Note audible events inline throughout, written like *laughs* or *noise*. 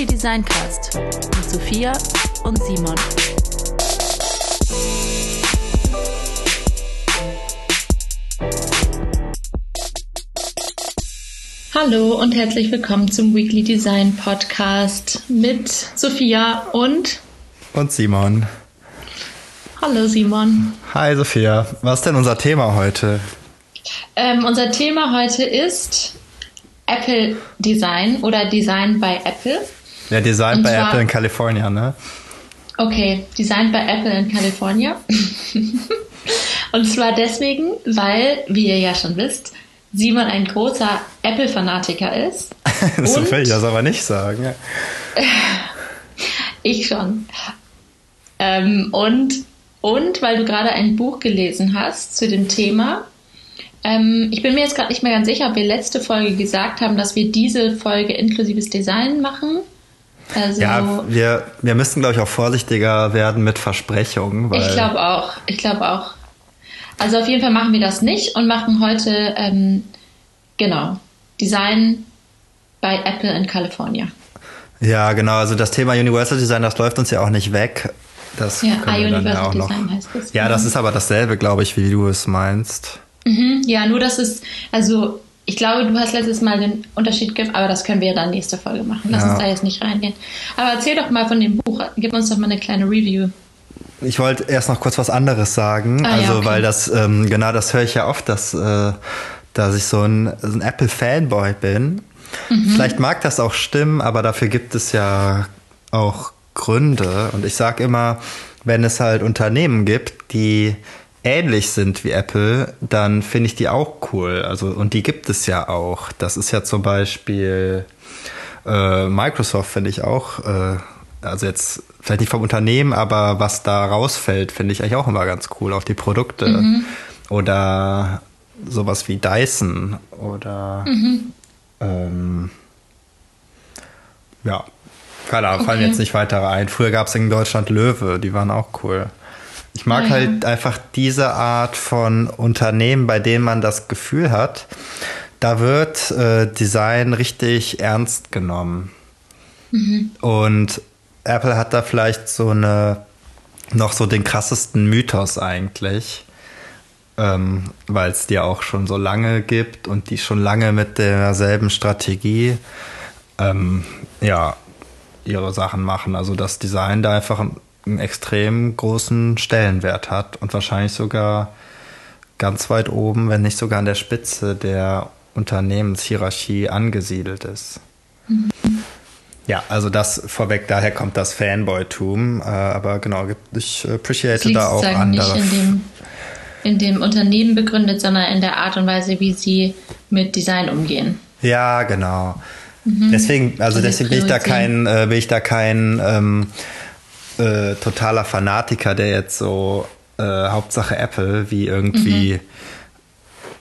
Weekly Design Cast mit Sophia und Simon. Hallo und herzlich willkommen zum Weekly Design Podcast mit Sophia und und Simon. Hallo Simon. Hi Sophia. Was ist denn unser Thema heute? Ähm, unser Thema heute ist Apple Design oder Design bei Apple. Ja, Design bei Apple in Kalifornien, ne? Okay, Design bei Apple in Kalifornien. *laughs* Und zwar deswegen, weil, wie ihr ja schon wisst, Simon ein großer Apple-Fanatiker ist. *laughs* so will ich das aber nicht sagen. *laughs* ich schon. Ähm, und, und weil du gerade ein Buch gelesen hast zu dem Thema, ähm, ich bin mir jetzt gerade nicht mehr ganz sicher, ob wir letzte Folge gesagt haben, dass wir diese Folge inklusives Design machen. Also, ja, wir, wir müssen, glaube ich, auch vorsichtiger werden mit Versprechungen. ich glaube auch. Ich glaube auch. Also auf jeden Fall machen wir das nicht und machen heute, ähm, genau, Design bei Apple in Kalifornien. Ja, genau. Also das Thema Universal Design, das läuft uns ja auch nicht weg. Das ja, Universal Design noch. heißt das. Ja, das ist aber dasselbe, glaube ich, wie du es meinst. Mhm, ja, nur dass es, also ich glaube, du hast letztes Mal den Unterschied gegeben, aber das können wir dann nächste Folge machen. Lass ja. uns da jetzt nicht reingehen. Aber erzähl doch mal von dem Buch, gib uns doch mal eine kleine Review. Ich wollte erst noch kurz was anderes sagen, ah, also ja, okay. weil das, ähm, genau das höre ich ja oft, dass, äh, dass ich so ein, so ein Apple-Fanboy bin. Mhm. Vielleicht mag das auch stimmen, aber dafür gibt es ja auch Gründe. Und ich sage immer, wenn es halt Unternehmen gibt, die ähnlich sind wie Apple, dann finde ich die auch cool. Also, und die gibt es ja auch. Das ist ja zum Beispiel äh, Microsoft, finde ich auch. Äh, also jetzt vielleicht nicht vom Unternehmen, aber was da rausfällt, finde ich eigentlich auch immer ganz cool. Auch die Produkte. Mhm. Oder sowas wie Dyson oder mhm. ähm, ja, keine Ahnung, okay. fallen jetzt nicht weitere ein. Früher gab es in Deutschland Löwe, die waren auch cool. Ich mag ja, halt einfach diese Art von Unternehmen, bei denen man das Gefühl hat, da wird äh, Design richtig ernst genommen. Mhm. Und Apple hat da vielleicht so eine, noch so den krassesten Mythos eigentlich, ähm, weil es die auch schon so lange gibt und die schon lange mit derselben Strategie, ähm, ja, ihre Sachen machen. Also das Design da einfach einen extrem großen Stellenwert hat und wahrscheinlich sogar ganz weit oben, wenn nicht sogar an der Spitze der Unternehmenshierarchie angesiedelt ist. Mhm. Ja, also das vorweg, daher kommt das Fanboy-Tum, äh, aber genau, ich appreciate da auch andere. Nicht in dem, in dem Unternehmen begründet, sondern in der Art und Weise, wie sie mit Design umgehen. Ja, genau. Mhm. Deswegen, also deswegen bin ich da kein, äh, bin ich da kein ähm, äh, totaler Fanatiker, der jetzt so äh, Hauptsache Apple wie irgendwie. Mhm.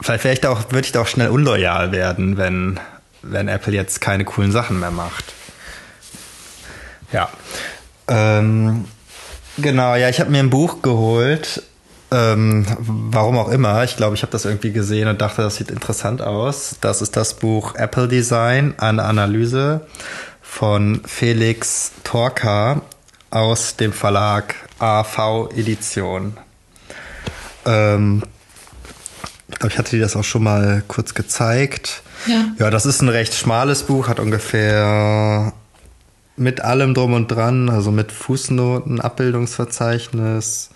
Vielleicht, vielleicht auch, würde ich da auch schnell unloyal werden, wenn, wenn Apple jetzt keine coolen Sachen mehr macht. Ja. Ähm, genau, ja, ich habe mir ein Buch geholt. Ähm, warum auch immer. Ich glaube, ich habe das irgendwie gesehen und dachte, das sieht interessant aus. Das ist das Buch Apple Design, eine Analyse von Felix Torka aus dem Verlag AV Edition. Ähm, ich glaube, ich hatte dir das auch schon mal kurz gezeigt. Ja. ja, das ist ein recht schmales Buch, hat ungefähr mit allem drum und dran, also mit Fußnoten, Abbildungsverzeichnis,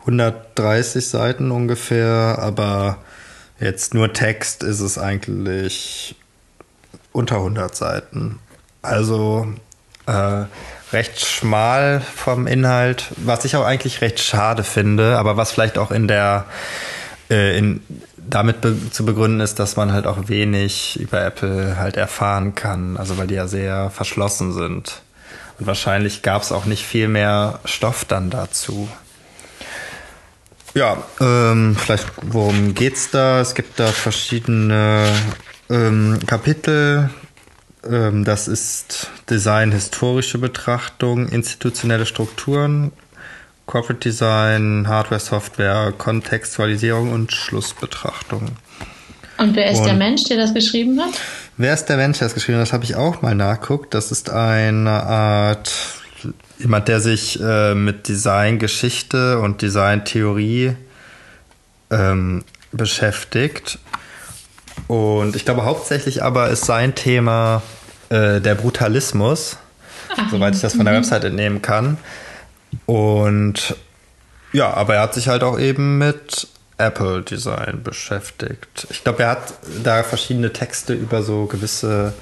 130 Seiten ungefähr, aber jetzt nur Text ist es eigentlich unter 100 Seiten. Also äh, recht schmal vom Inhalt, was ich auch eigentlich recht schade finde, aber was vielleicht auch in der äh, in, damit be zu begründen ist, dass man halt auch wenig über Apple halt erfahren kann, also weil die ja sehr verschlossen sind. Und wahrscheinlich gab es auch nicht viel mehr Stoff dann dazu. Ja, ähm, vielleicht worum geht's da? Es gibt da verschiedene ähm, Kapitel, ähm, das ist Design, historische Betrachtung, institutionelle Strukturen, Corporate Design, Hardware, Software, Kontextualisierung und Schlussbetrachtung. Und wer ist und, der Mensch, der das geschrieben hat? Wer ist der Mensch, der das geschrieben hat? Das habe ich auch mal nachguckt. Das ist eine Art jemand, der sich äh, mit Designgeschichte und Designtheorie ähm, beschäftigt. Und ich glaube hauptsächlich aber ist sein Thema äh, der Brutalismus, Ach, soweit ich das von der mhm. Website entnehmen kann. Und ja, aber er hat sich halt auch eben mit Apple Design beschäftigt. Ich glaube, er hat da verschiedene Texte über so gewisse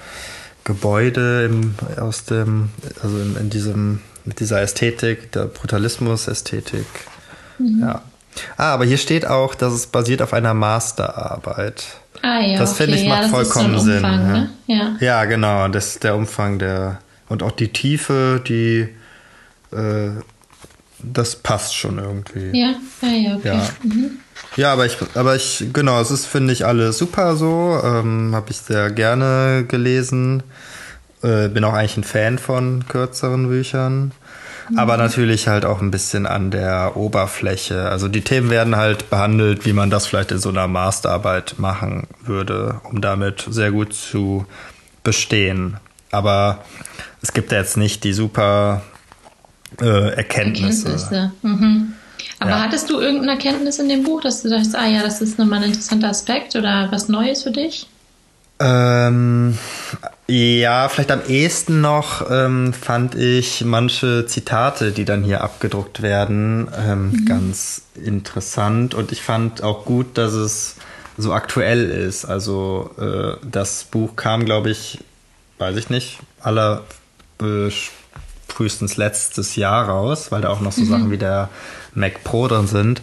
Gebäude im, aus dem, also in, in diesem, mit dieser Ästhetik, der Brutalismus-Ästhetik. Mhm. Ja. Ah, aber hier steht auch, dass es basiert auf einer Masterarbeit. Ah ja. Das okay. finde ich macht ja, vollkommen so Sinn. Umfang, ne? ja. ja, genau. Das ist der Umfang der und auch die Tiefe, die äh, das passt schon irgendwie. Ja, ah, ja, okay. Ja. Mhm. Ja, aber ich, aber ich, genau, es ist, finde ich, alles super so. Ähm, Habe ich sehr gerne gelesen. Äh, bin auch eigentlich ein Fan von kürzeren Büchern. Aber natürlich halt auch ein bisschen an der Oberfläche. Also die Themen werden halt behandelt, wie man das vielleicht in so einer Masterarbeit machen würde, um damit sehr gut zu bestehen. Aber es gibt ja jetzt nicht die super äh, Erkenntnisse. Erkenntnisse. Mhm. Aber ja. hattest du irgendeine Erkenntnis in dem Buch, dass du dachtest, ah ja, das ist nochmal ein interessanter Aspekt oder was Neues für dich? Ähm, ja, vielleicht am ehesten noch ähm, fand ich manche Zitate, die dann hier abgedruckt werden, ähm, mhm. ganz interessant. Und ich fand auch gut, dass es so aktuell ist. Also äh, das Buch kam, glaube ich, weiß ich nicht, aller äh, frühestens letztes Jahr raus, weil da auch noch so mhm. Sachen wie der Mac Pro drin sind.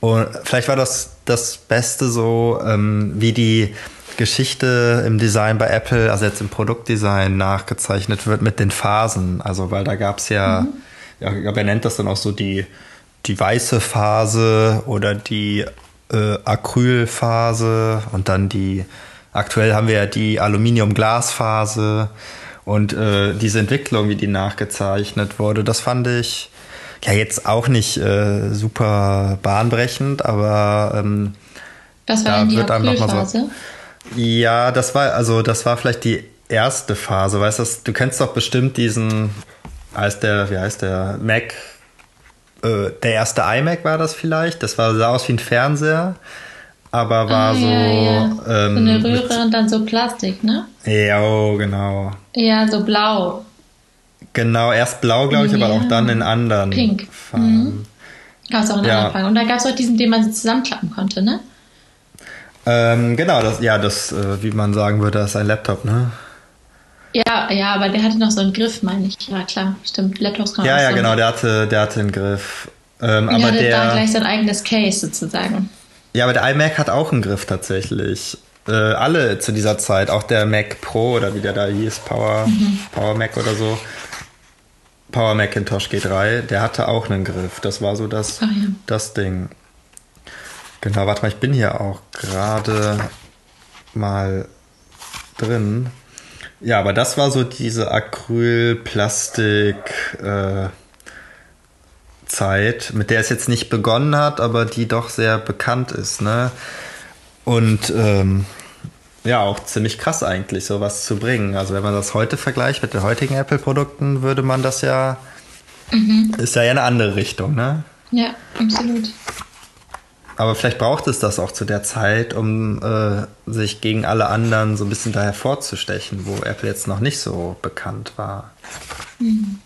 Und vielleicht war das das Beste so, ähm, wie die Geschichte im Design bei Apple, also jetzt im Produktdesign nachgezeichnet wird mit den Phasen. Also weil da gab es ja, mhm. ja, ich glaube, er nennt das dann auch so die, die weiße Phase oder die äh, Acrylphase und dann die, aktuell haben wir ja die Aluminium-Glas-Phase und äh, diese Entwicklung, wie die nachgezeichnet wurde, das fand ich ja jetzt auch nicht äh, super bahnbrechend, aber ähm, das war da die wird einem noch mal so. Ja, das war also das war vielleicht die erste Phase, weißt du? Du kennst doch bestimmt diesen, als der, wie heißt der Mac, äh, der erste iMac war das vielleicht. Das war sah aus wie ein Fernseher, aber war ah, so, ja, ja. Ähm, so eine Röhre und dann so Plastik, ne? Ja, oh, genau. Ja, so blau. Genau, erst blau, glaube ich, ja. aber auch dann in anderen Pink. Farben. Mhm. Gab es auch in ja. anderen Farben. Und da gab es auch diesen, den man zusammenklappen konnte, ne? Ähm, genau, das, ja, das, äh, wie man sagen würde, das ist ein Laptop, ne? Ja, ja, aber der hatte noch so einen Griff, meine ich. Ja, klar, stimmt. Laptops kann Ja, ja, so genau, der hatte, der hatte einen Griff. Ähm, aber hatte der, da gleich sein eigenes Case sozusagen. Ja, aber der iMac hat auch einen Griff tatsächlich. Äh, alle zu dieser Zeit, auch der Mac Pro oder wie der da hieß, Power, mhm. Power Mac oder so. Power Macintosh G3, der hatte auch einen Griff. Das war so das, ja. das Ding. Genau, warte mal, ich bin hier auch gerade mal drin. Ja, aber das war so diese Acryl-Plastik äh, mit der es jetzt nicht begonnen hat, aber die doch sehr bekannt ist, ne? Und ähm, ja, auch ziemlich krass eigentlich, sowas zu bringen. Also wenn man das heute vergleicht mit den heutigen Apple-Produkten, würde man das ja, mhm. ist ja eine andere Richtung, ne? Ja, absolut. Aber vielleicht braucht es das auch zu der Zeit, um äh, sich gegen alle anderen so ein bisschen da hervorzustechen, wo Apple jetzt noch nicht so bekannt war. Mhm.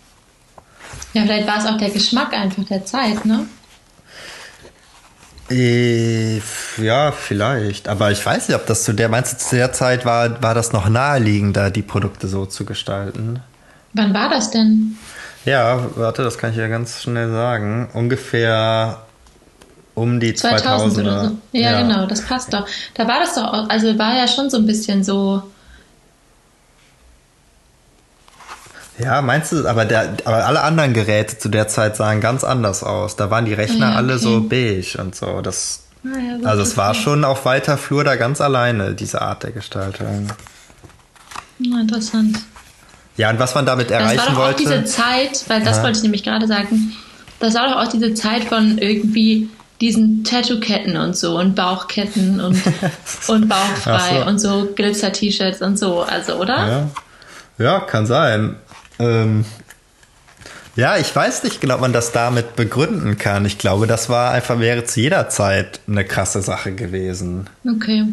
Ja, vielleicht war es auch der Geschmack einfach der Zeit, ne? Äh, ja, vielleicht. Aber ich weiß nicht, ob das zu der, meinst du, zu der Zeit war, war das noch naheliegender, die Produkte so zu gestalten? Wann war das denn? Ja, warte, das kann ich ja ganz schnell sagen. Ungefähr um die 2000, 2000 oder so. Ja, ja, genau, das passt doch. Da war das doch, also war ja schon so ein bisschen so. Ja, meinst du, aber, der, aber alle anderen Geräte zu der Zeit sahen ganz anders aus. Da waren die Rechner ja, okay. alle so beige und so. Das, ah, ja, also es war schon auf weiter Flur da ganz alleine, diese Art der Gestaltung. Na, interessant. Ja, und was man damit erreichen wollte. Das war doch auch diese Zeit, weil das wollte ich nämlich gerade sagen, das war doch auch diese Zeit von irgendwie diesen Tattoo-Ketten und so und Bauchketten und, *laughs* und bauchfrei so. und so Glitzer-T-Shirts und so, also, oder? Ja, ja kann sein. Ähm, ja, ich weiß nicht genau, ob man das damit begründen kann. Ich glaube, das war einfach, wäre zu jeder Zeit eine krasse Sache gewesen. Okay.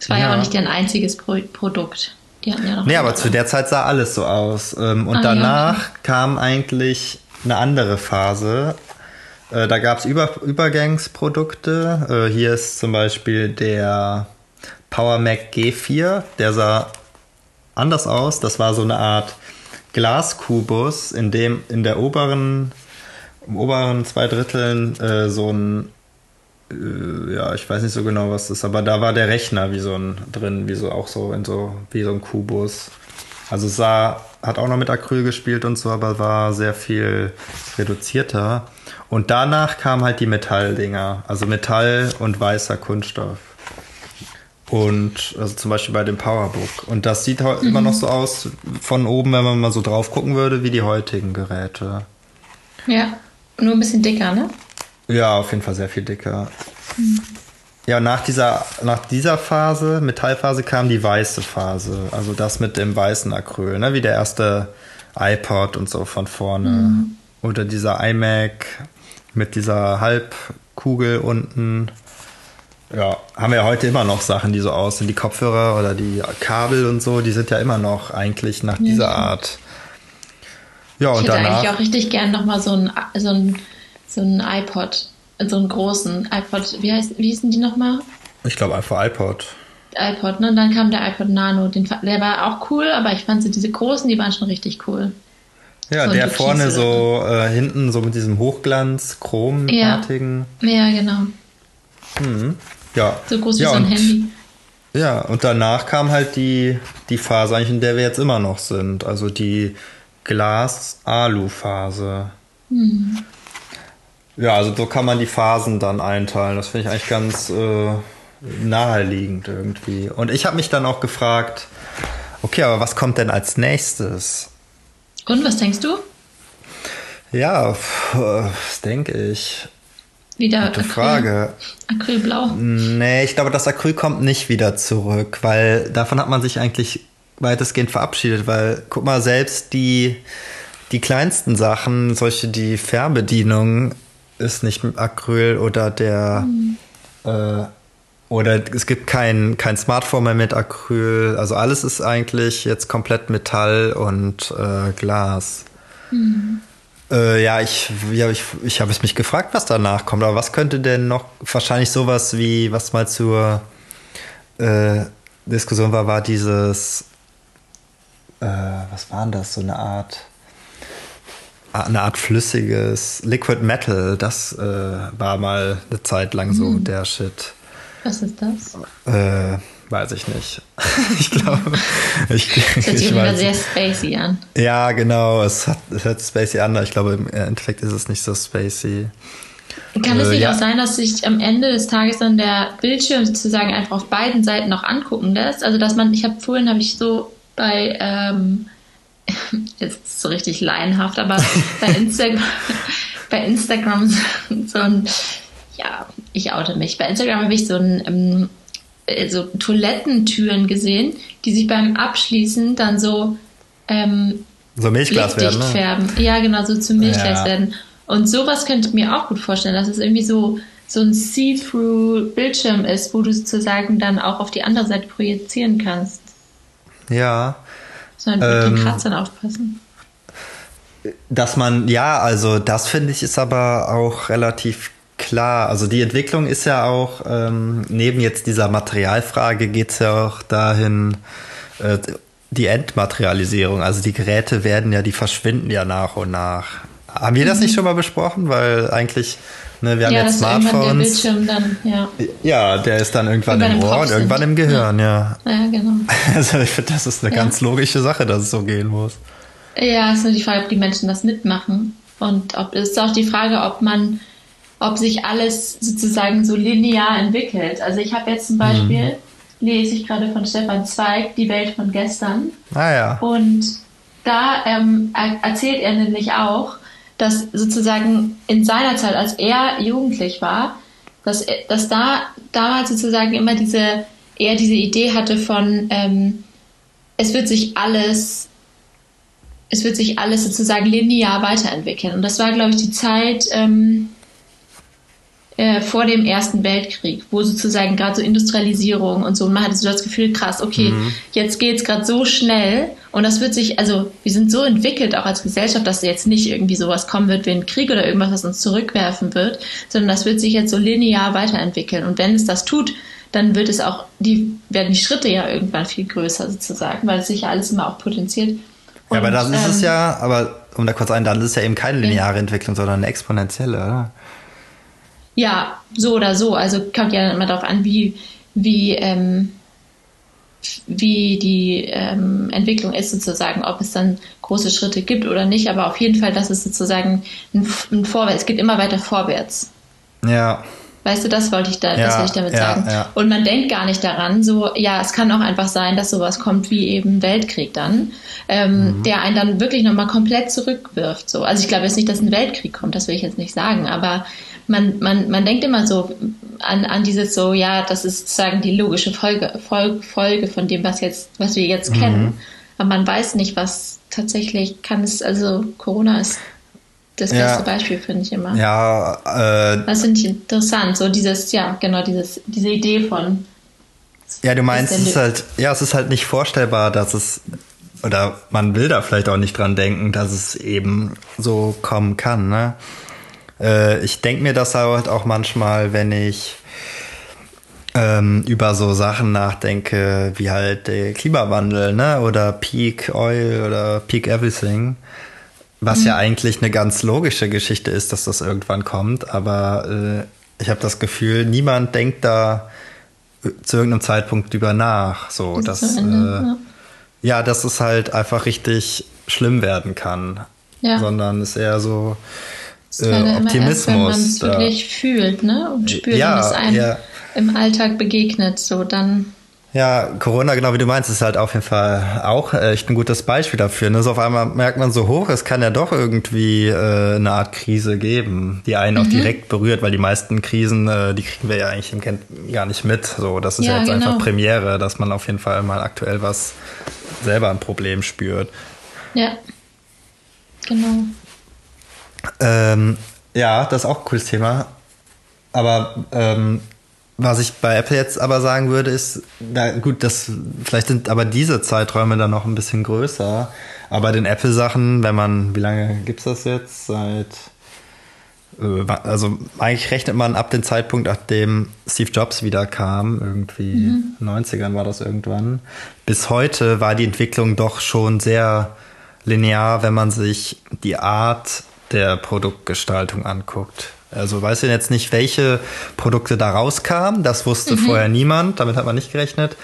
Es war ja. Ja. auch nicht deren einziges Pro Produkt. Die hatten ja noch Nee, aber zu der Zeit sah alles so aus. Ähm, Und Ah, ja, danach okay. kam eigentlich eine andere Phase. Äh, Da gab es Über Übergangsprodukte. Äh, Hier ist zum Beispiel der Power Mac G4. Der sah anders aus. Das war so eine Art Glaskubus, in dem in der oberen, im oberen zwei Dritteln äh, so ein äh, ja, ich weiß nicht so genau, was das ist, aber da war der Rechner wie so ein drin, wie so auch so in so wie so ein Kubus. Also sah, hat auch noch mit Acryl gespielt und so, aber war sehr viel reduzierter. Und danach kamen halt die Metalldinger, also Metall und weißer Kunststoff. Und also zum Beispiel bei dem Powerbook. Und das sieht heu- immer noch so aus von oben, wenn man mal so drauf gucken würde, wie die heutigen Geräte. Ja, nur ein bisschen dicker, ne? Ja, auf jeden Fall sehr viel dicker. Ja, nach dieser, nach dieser Phase, Metallphase, kam die weiße Phase. Also das mit dem weißen Acryl, ne? wie der erste iPod und so von vorne. Oder dieser iMac mit dieser Halbkugel unten. Ja, haben wir ja heute immer noch Sachen, die so aussehen. Die Kopfhörer oder die Kabel und so, die sind ja immer noch eigentlich nach dieser Art. Ja, Ich und hätte eigentlich danach. auch richtig gern nochmal so ein, so ein, so ein iPod, so einen großen iPod, wie heißt, wie hießen die nochmal? Ich glaube einfach iPod. iPod, ne? Und dann kam der iPod Nano, den, der war auch cool, aber ich fand so diese großen, die waren schon richtig cool. Ja, So der vorne so äh, hinten so mit diesem Hochglanz, chromartigen. Ja, genau. Ja. So groß wie ja, so ein und, Handy. Ja, und danach kam halt die, die Phase, eigentlich in der wir jetzt immer noch sind. Also die Glas-Alu-Phase. Hm. Ja, also so kann man die Phasen dann einteilen. Das finde ich eigentlich ganz äh, naheliegend irgendwie. Und ich habe mich dann auch gefragt, okay, aber was kommt denn als nächstes? Und was denkst du? Ja, was denke ich? Wieder Gute Acryl- Frage. Acrylblau. Nee, ich glaube, das Acryl kommt nicht wieder zurück, weil davon hat man sich eigentlich weitestgehend verabschiedet, weil guck mal, selbst die, die kleinsten Sachen, solche die Fernbedienung ist nicht mit Acryl oder der äh, oder es gibt kein, kein Smartphone mehr mit Acryl. Also alles ist eigentlich jetzt komplett Metall und äh, Glas. Äh, ja, ich, ja, ich, ich habe es mich gefragt, was danach kommt. Aber was könnte denn noch, wahrscheinlich sowas wie, was mal zur äh, Diskussion war, war dieses, äh, was war denn das, so eine Art, eine Art flüssiges Liquid Metal. Das äh, war mal eine Zeit lang so der Shit. Was ist das? Äh, weiß ich nicht. *laughs* ich glaube, *laughs* ich, Das hört sich weiß sehr spacey an. ja, genau. Es, hat, es hört spacey an. aber Ich glaube, im Endeffekt ist es nicht so spacey. Kann es Äh, nicht ja. auch sein, dass sich am Ende des Tages dann der Bildschirm sozusagen einfach auf beiden Seiten noch angucken lässt? Also dass man, ich habe vorhin habe ich so bei ähm, *laughs* jetzt ist so richtig laienhaft, aber bei Instagram bei Instagram so, so ein ja, ich oute mich. Bei Instagram habe ich so ein ähm, äh, so Toilettentüren gesehen, die sich beim Abschließen dann so ähm, So Milchglas werden, ne? färben. Ja, genau, so zum Milchglas Ja. werden. Und sowas könnte ich mir auch gut vorstellen, dass es irgendwie so, so ein See-Through-Bildschirm ist, wo du sozusagen dann auch auf die andere Seite projizieren kannst. Ja. Sondern mit Ähm, den Kratzern aufpassen. Dass man, ja, also das finde ich ist aber auch relativ klar. Also die Entwicklung ist ja auch, ähm, neben jetzt dieser Materialfrage geht's ja auch dahin, äh, die Entmaterialisierung. Also die Geräte werden ja, die verschwinden ja nach und nach. Haben wir das nicht schon mal besprochen? Weil eigentlich, ne, wir haben Mhm. Ja, jetzt der Smartphones. Bildschirm dann, ja. Ja, der ist dann irgendwann im Ohr und irgendwann im Gehirn, ja. Ja, genau. *laughs* Also ich finde, das ist eine Ja. ganz logische Sache, dass es so gehen muss. Ja, es ist nur die Frage, ob die Menschen das mitmachen. Und ob es ist auch die Frage, ob man, ob sich alles sozusagen so linear entwickelt. Also ich habe jetzt zum Beispiel, lese ich gerade von Stefan Zweig, Die Welt von gestern. Ah ja. Und da ähm, er- erzählt er nämlich auch, dass sozusagen in seiner Zeit, als er jugendlich war, dass, dass da damals sozusagen immer diese, er diese Idee hatte von, ähm, es wird sich alles, es wird sich alles sozusagen linear weiterentwickeln. Und das war, glaube ich, die Zeit, ähm, äh, vor dem Ersten Weltkrieg, wo sozusagen gerade so Industrialisierung und so, und man hatte so das Gefühl, krass, okay, mhm. jetzt geht's gerade so schnell und das wird sich, also wir sind so entwickelt auch als Gesellschaft, dass jetzt nicht irgendwie sowas kommen wird wie ein Krieg oder irgendwas, was uns zurückwerfen wird, sondern das wird sich jetzt so linear weiterentwickeln. Und wenn es das tut, dann wird es auch, die werden die Schritte ja irgendwann viel größer sozusagen, weil es sich ja alles immer auch potenziert. Und, ja, aber das ist ähm, es ja, aber um da kurz ein, dann ist es ja eben keine lineare Entwicklung, sondern eine exponentielle, oder? Ja, so oder so. Also kommt ja immer darauf an, wie, wie, ähm, wie die ähm, Entwicklung ist sozusagen, ob es dann große Schritte gibt oder nicht, aber auf jeden Fall, dass es sozusagen ein, ein Vorwärts, es geht immer weiter vorwärts. Ja. Weißt du, das wollte ich da, ja, das wollte ich damit ja, sagen. Ja. Und man denkt gar nicht daran, so, ja, es kann auch einfach sein, dass sowas kommt wie eben Weltkrieg dann, ähm, mhm. der einen dann wirklich nochmal komplett zurückwirft. So. Also ich glaube jetzt nicht, dass ein Weltkrieg kommt, das will ich jetzt nicht sagen, aber man, man, man denkt immer so an, an dieses so, ja, das ist sozusagen die logische Folge, Folge, Folge von dem, was jetzt, was wir jetzt mhm. kennen. Aber man weiß nicht, was tatsächlich kann es, also Corona ist das beste ja. Beispiel, finde ich immer. Ja, äh, Das finde ich interessant, so dieses, ja, genau, dieses, diese Idee von. Ja, du meinst, es ist halt, ja, es ist halt nicht vorstellbar, dass es, oder man will da vielleicht auch nicht dran denken, dass es eben so kommen kann, ne? Äh, ich denke mir das halt auch manchmal, wenn ich ähm, über so Sachen nachdenke, wie halt der Klimawandel, ne? Oder Peak Oil oder Peak Everything. Was mhm. ja eigentlich eine ganz logische Geschichte ist, dass das irgendwann kommt, aber äh, ich habe das Gefühl, niemand denkt da äh, zu irgendeinem Zeitpunkt drüber nach. So, dass, dass Ende, äh, ja. ja, dass es halt einfach richtig schlimm werden kann. Ja. Sondern es eher so, äh, Optimismus. Erst, wenn man es wirklich fühlt, ne? Und spürt, ja, wenn es einem ja. im Alltag begegnet, so dann. Ja, Corona, genau wie du meinst, ist halt auf jeden Fall auch echt ein gutes Beispiel dafür. Ne? So auf einmal merkt man so hoch, es kann ja doch irgendwie äh, eine Art Krise geben, die einen mhm. auch direkt berührt, weil die meisten Krisen, äh, die kriegen wir ja eigentlich im Kent gar nicht mit. So, das ist ja, ja jetzt genau. einfach Premiere, dass man auf jeden Fall mal aktuell was selber ein Problem spürt. Ja, genau. Ähm, ja, das ist auch ein cooles Thema. Aber ähm, was ich bei Apple jetzt aber sagen würde, ist, na gut, das, vielleicht sind aber diese Zeiträume dann noch ein bisschen größer. Aber bei den Apple-Sachen, wenn man, wie lange gibt es das jetzt? Seit, äh, also eigentlich rechnet man ab dem Zeitpunkt, nachdem Steve Jobs wieder kam, irgendwie mhm. 90ern war das irgendwann. Bis heute war die Entwicklung doch schon sehr linear, wenn man sich die Art der Produktgestaltung anguckt. Also weiß ich jetzt nicht, welche Produkte da rauskamen. Das wusste mhm. vorher niemand. Damit hat man nicht gerechnet.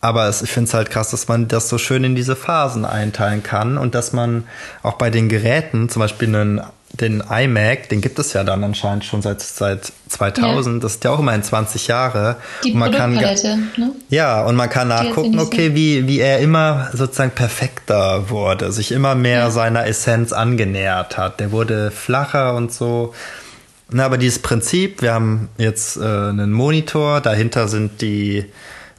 Aber es, ich finde es halt krass, dass man das so schön in diese Phasen einteilen kann und dass man auch bei den Geräten, zum Beispiel einen den iMac, den gibt es ja dann anscheinend schon seit, seit 2000. Ja. Das ist ja auch immer in 20 Jahre. Die und man kann, ne? Ja, und man kann nachgucken, okay, wie, wie er immer sozusagen perfekter wurde, sich immer mehr ja. seiner Essenz angenähert hat. Der wurde flacher und so. Na, aber dieses Prinzip, wir haben jetzt äh, einen Monitor, dahinter sind die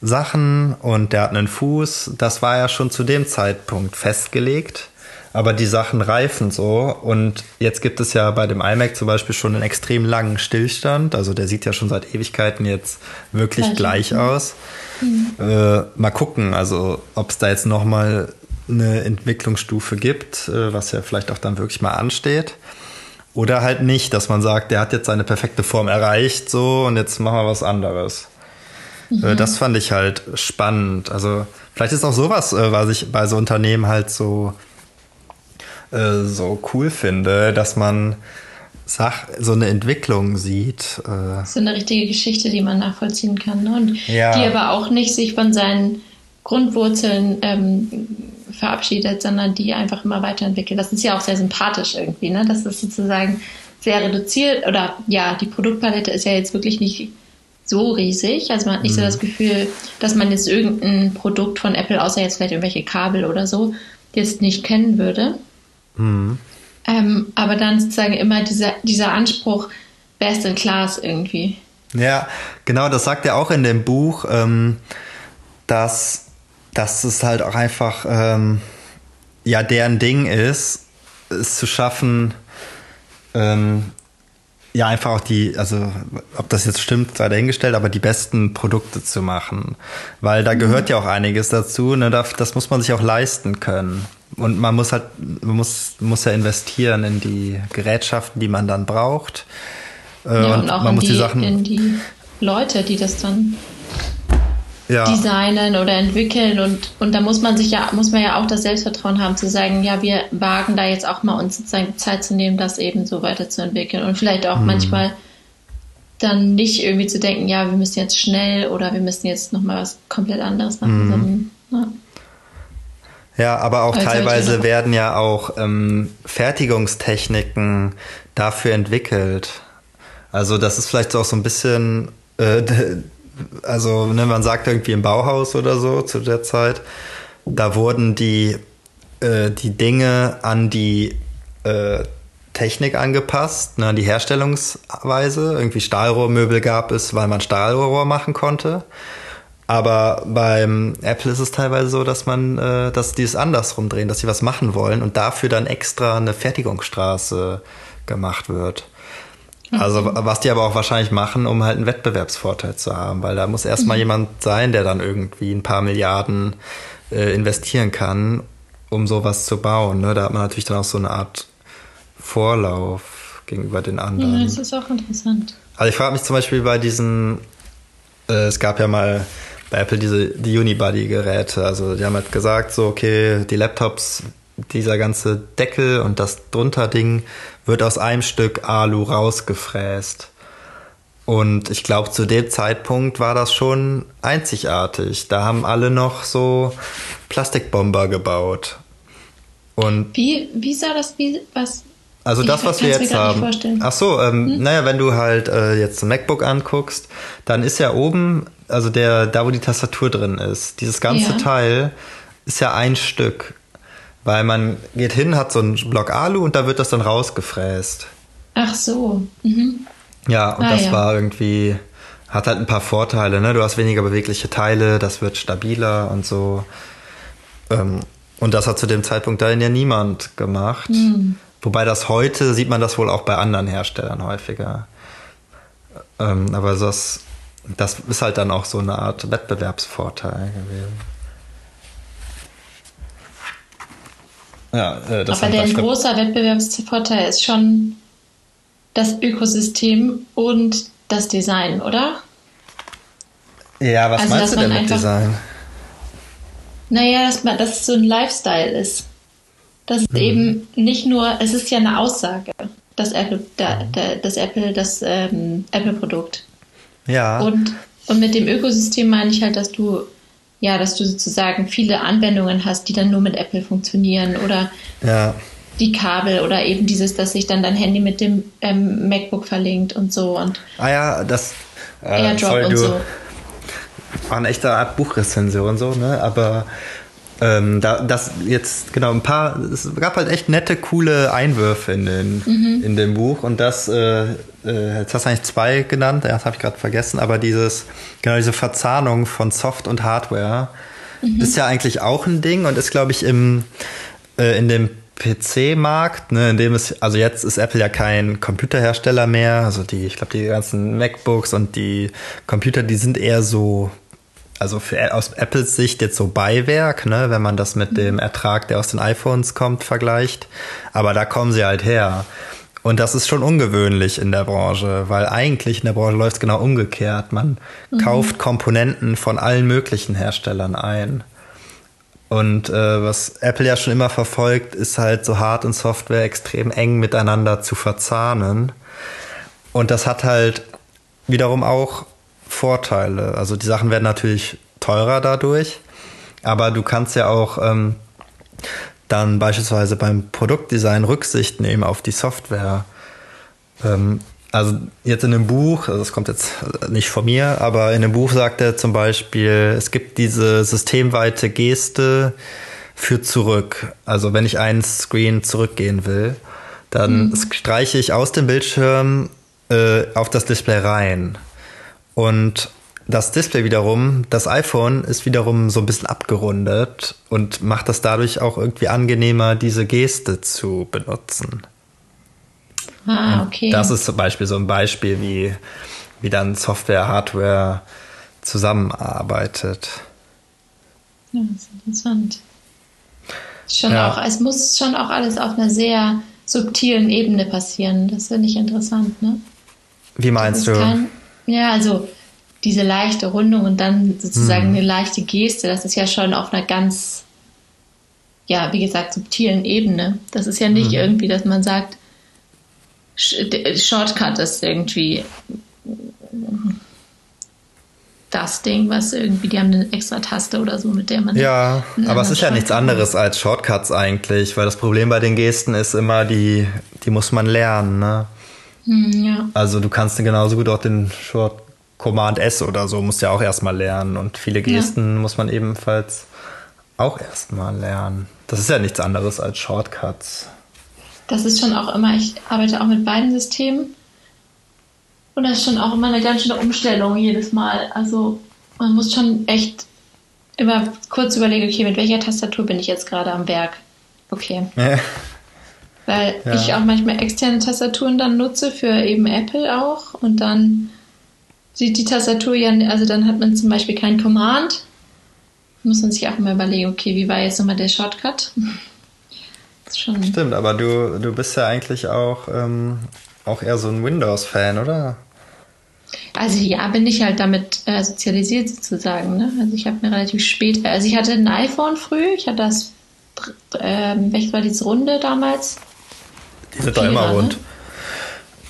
Sachen und der hat einen Fuß. Das war ja schon zu dem Zeitpunkt festgelegt aber die Sachen reifen so. Und jetzt gibt es ja bei dem iMac zum Beispiel schon einen extrem langen Stillstand. Also der sieht ja schon seit Ewigkeiten jetzt wirklich gleich, gleich aus. Mhm. Äh, mal gucken, also ob es da jetzt nochmal eine Entwicklungsstufe gibt, äh, was ja vielleicht auch dann wirklich mal ansteht. Oder halt nicht, dass man sagt, der hat jetzt seine perfekte Form erreicht, so und jetzt machen wir was anderes. Äh, mhm. das fand ich halt spannend. Also vielleicht ist auch sowas, äh, was ich bei so Unternehmen halt so äh, so cool finde, dass man Sach so eine Entwicklung sieht. Äh so eine richtige Geschichte, die man nachvollziehen kann. Ne? Und ja. die aber auch nicht sich von seinen Grundwurzeln ähm, verabschiedet, sondern die einfach immer weiterentwickelt. Das ist ja auch sehr sympathisch irgendwie, ne? Das ist sozusagen sehr reduziert oder ja, die Produktpalette ist ja jetzt wirklich nicht so riesig. Also man hat nicht mhm. so das Gefühl, dass man jetzt irgendein Produkt von Apple, außer jetzt vielleicht irgendwelche Kabel oder so, jetzt nicht kennen würde. Mhm. Ähm, aber dann sozusagen immer dieser, dieser Anspruch, best in class irgendwie. Ja, genau, das sagt er auch in dem Buch, ähm, dass, dass es halt auch einfach ähm, ja deren Ding ist, es zu schaffen, ähm, ja, einfach auch die, also ob das jetzt stimmt, sei dahingestellt, aber die besten Produkte zu machen. Weil da gehört ja auch einiges dazu, ne? das muss man sich auch leisten können. Und man muss halt, man muss, muss ja investieren in die Gerätschaften, die man dann braucht. Äh, ja, und, und auch man in, muss die, die Sachen, in die Leute, die das dann ja. designen oder entwickeln und, und da muss man sich ja, muss man ja auch das Selbstvertrauen haben zu sagen, ja, wir wagen da jetzt auch mal uns sozusagen Zeit zu nehmen, das eben so weiterzuentwickeln und vielleicht auch mhm. manchmal dann nicht irgendwie zu denken, ja, wir müssen jetzt schnell oder wir müssen jetzt nochmal was komplett anderes machen, mhm. sondern, ja. Ja, aber auch also teilweise werden ja auch ähm, Fertigungstechniken dafür entwickelt. Also das ist vielleicht auch so ein bisschen äh, also ne, man sagt irgendwie im Bauhaus oder so zu der Zeit, da wurden die, äh, die Dinge an die äh, Technik angepasst, ne, an die Herstellungsweise. Irgendwie Stahlrohrmöbel gab es, weil man Stahlrohr machen konnte. Aber beim Apple ist es teilweise so, dass man, äh, dass die es andersrum drehen, dass sie was machen wollen und dafür dann extra eine Fertigungsstraße gemacht wird. *laughs* Also was die aber auch wahrscheinlich machen, um halt einen Wettbewerbsvorteil zu haben, weil da muss erstmal mhm. jemand sein, der dann irgendwie ein paar Milliarden äh, investieren kann, um sowas zu bauen. Ne? Da hat man natürlich dann auch so eine Art Vorlauf gegenüber den anderen. Ja, das ist auch interessant. Also ich frage mich zum Beispiel bei diesen, äh, es gab ja mal bei Apple diese die Unibody-Geräte. Also die haben halt gesagt, so okay, die Laptops dieser ganze Deckel und das drunter Ding wird aus einem Stück Alu rausgefräst. Und ich glaube, zu dem Zeitpunkt war das schon einzigartig. Da haben alle noch so Plastikbomber gebaut. Und wie, wie sah das, wie, was? Also das, was wir jetzt haben. Ach so, ähm, hm? naja, wenn du halt äh, jetzt ein MacBook anguckst, dann ist ja oben, also der, da wo die Tastatur drin ist, dieses ganze ja. Teil ist ja ein Stück. Weil man geht hin, hat so einen Block Alu und da wird das dann rausgefräst. Ach so. Mhm. Ja, und ah, das ja. war irgendwie, hat halt ein paar Vorteile, ne? Du hast weniger bewegliche Teile, das wird stabiler und so. Ähm, und das hat zu dem Zeitpunkt dahin ja niemand gemacht. Mhm. Wobei das heute sieht man das wohl auch bei anderen Herstellern häufiger. Ähm, aber das, das ist halt dann auch so eine Art Wettbewerbsvorteil gewesen. Ja, äh, das Aber der ein großer Wettbewerbsvorteil ist schon das Ökosystem und das Design, oder? Ja, was also, meinst du denn mit einfach, Design? Naja, dass, man, dass es so ein Lifestyle ist. Das ist mhm. eben nicht nur, es ist ja eine Aussage, das Apple, der, mhm. der, das Apple, das ähm, Apple-Produkt. Ja. Und, und mit dem Ökosystem meine ich halt, dass du ja, dass du sozusagen viele Anwendungen hast, die dann nur mit Apple funktionieren oder ja. die Kabel oder eben dieses, dass sich dann dein Handy mit dem ähm, MacBook verlinkt und so und ah ja, das äh, AirDrop sorry, und so. War eine echte Art Buchrezension so, ne? Aber ähm, da, das jetzt, genau, ein paar, es gab halt echt nette, coole Einwürfe in, den, mhm. in dem Buch und das, äh, äh, jetzt hast du eigentlich zwei genannt, das habe ich gerade vergessen, aber dieses, genau, diese Verzahnung von Soft und Hardware mhm. ist ja eigentlich auch ein Ding und ist, glaube ich, im, äh, in dem PC-Markt, ne, in dem es, also jetzt ist Apple ja kein Computerhersteller mehr, also die, ich glaube, die ganzen MacBooks und die Computer, die sind eher so also für, aus Apples Sicht jetzt so Beiwerk, ne, wenn man das mit mhm. dem Ertrag, der aus den iPhones kommt, vergleicht. Aber da kommen sie halt her. Und das ist schon ungewöhnlich in der Branche, weil eigentlich in der Branche läuft es genau umgekehrt. Man mhm. kauft Komponenten von allen möglichen Herstellern ein. Und äh, was Apple ja schon immer verfolgt, ist halt so Hard- und Software extrem eng miteinander zu verzahnen. Und das hat halt wiederum auch Vorteile. Also die Sachen werden natürlich teurer dadurch, aber du kannst ja auch ähm, dann beispielsweise beim Produktdesign Rücksicht nehmen auf die Software. Ähm, also jetzt in dem Buch, also das kommt jetzt nicht von mir, aber in dem Buch sagt er zum Beispiel, es gibt diese systemweite Geste für zurück. Also wenn ich einen Screen zurückgehen will, dann mhm. streiche ich aus dem Bildschirm äh, auf das Display rein. Und das Display wiederum, das iPhone ist wiederum so ein bisschen abgerundet und macht das dadurch auch irgendwie angenehmer, diese Geste zu benutzen. Ah, okay. Und das ist zum Beispiel so ein Beispiel, wie, wie dann Software, Hardware zusammenarbeitet. Ja, das ist interessant. Schon ja. auch, es muss schon auch alles auf einer sehr subtilen Ebene passieren. Das finde ich interessant, ne? Wie meinst du? Ja, also diese leichte Rundung und dann sozusagen hm. eine leichte Geste, das ist ja schon auf einer ganz, ja, wie gesagt, subtilen Ebene. Das ist ja nicht hm. irgendwie, dass man sagt, Shortcut ist irgendwie das Ding, was irgendwie, die haben eine extra Taste oder so, mit der man. Ja, aber es ist ja nichts anderes als Shortcuts eigentlich, weil das Problem bei den Gesten ist immer, die, die muss man lernen, ne? Hm, ja. Also du kannst genauso gut auch den Short Command S oder so, musst ja auch erstmal lernen und viele Gesten ja. muss man ebenfalls auch erstmal lernen. Das ist ja nichts anderes als Shortcuts. Das ist schon auch immer, ich arbeite auch mit beiden Systemen und das ist schon auch immer eine ganz schöne Umstellung jedes Mal. Also man muss schon echt immer kurz überlegen, okay, mit welcher Tastatur bin ich jetzt gerade am Werk? Okay. Ja. Weil ja. ich auch manchmal externe Tastaturen dann nutze für eben Apple auch und dann sieht die Tastatur ja, also dann hat man zum Beispiel kein Command. Muss man sich auch immer überlegen, okay, wie war jetzt nochmal der Shortcut? *laughs* Stimmt, aber du, du bist ja eigentlich auch, ähm, auch eher so ein Windows-Fan, oder? Also ja, bin ich halt damit äh, sozialisiert sozusagen. Ne? Also ich habe mir relativ spät, also ich hatte ein iPhone früh, ich hatte das, äh, welches war dieses Runde damals? Die sind doch immer rund.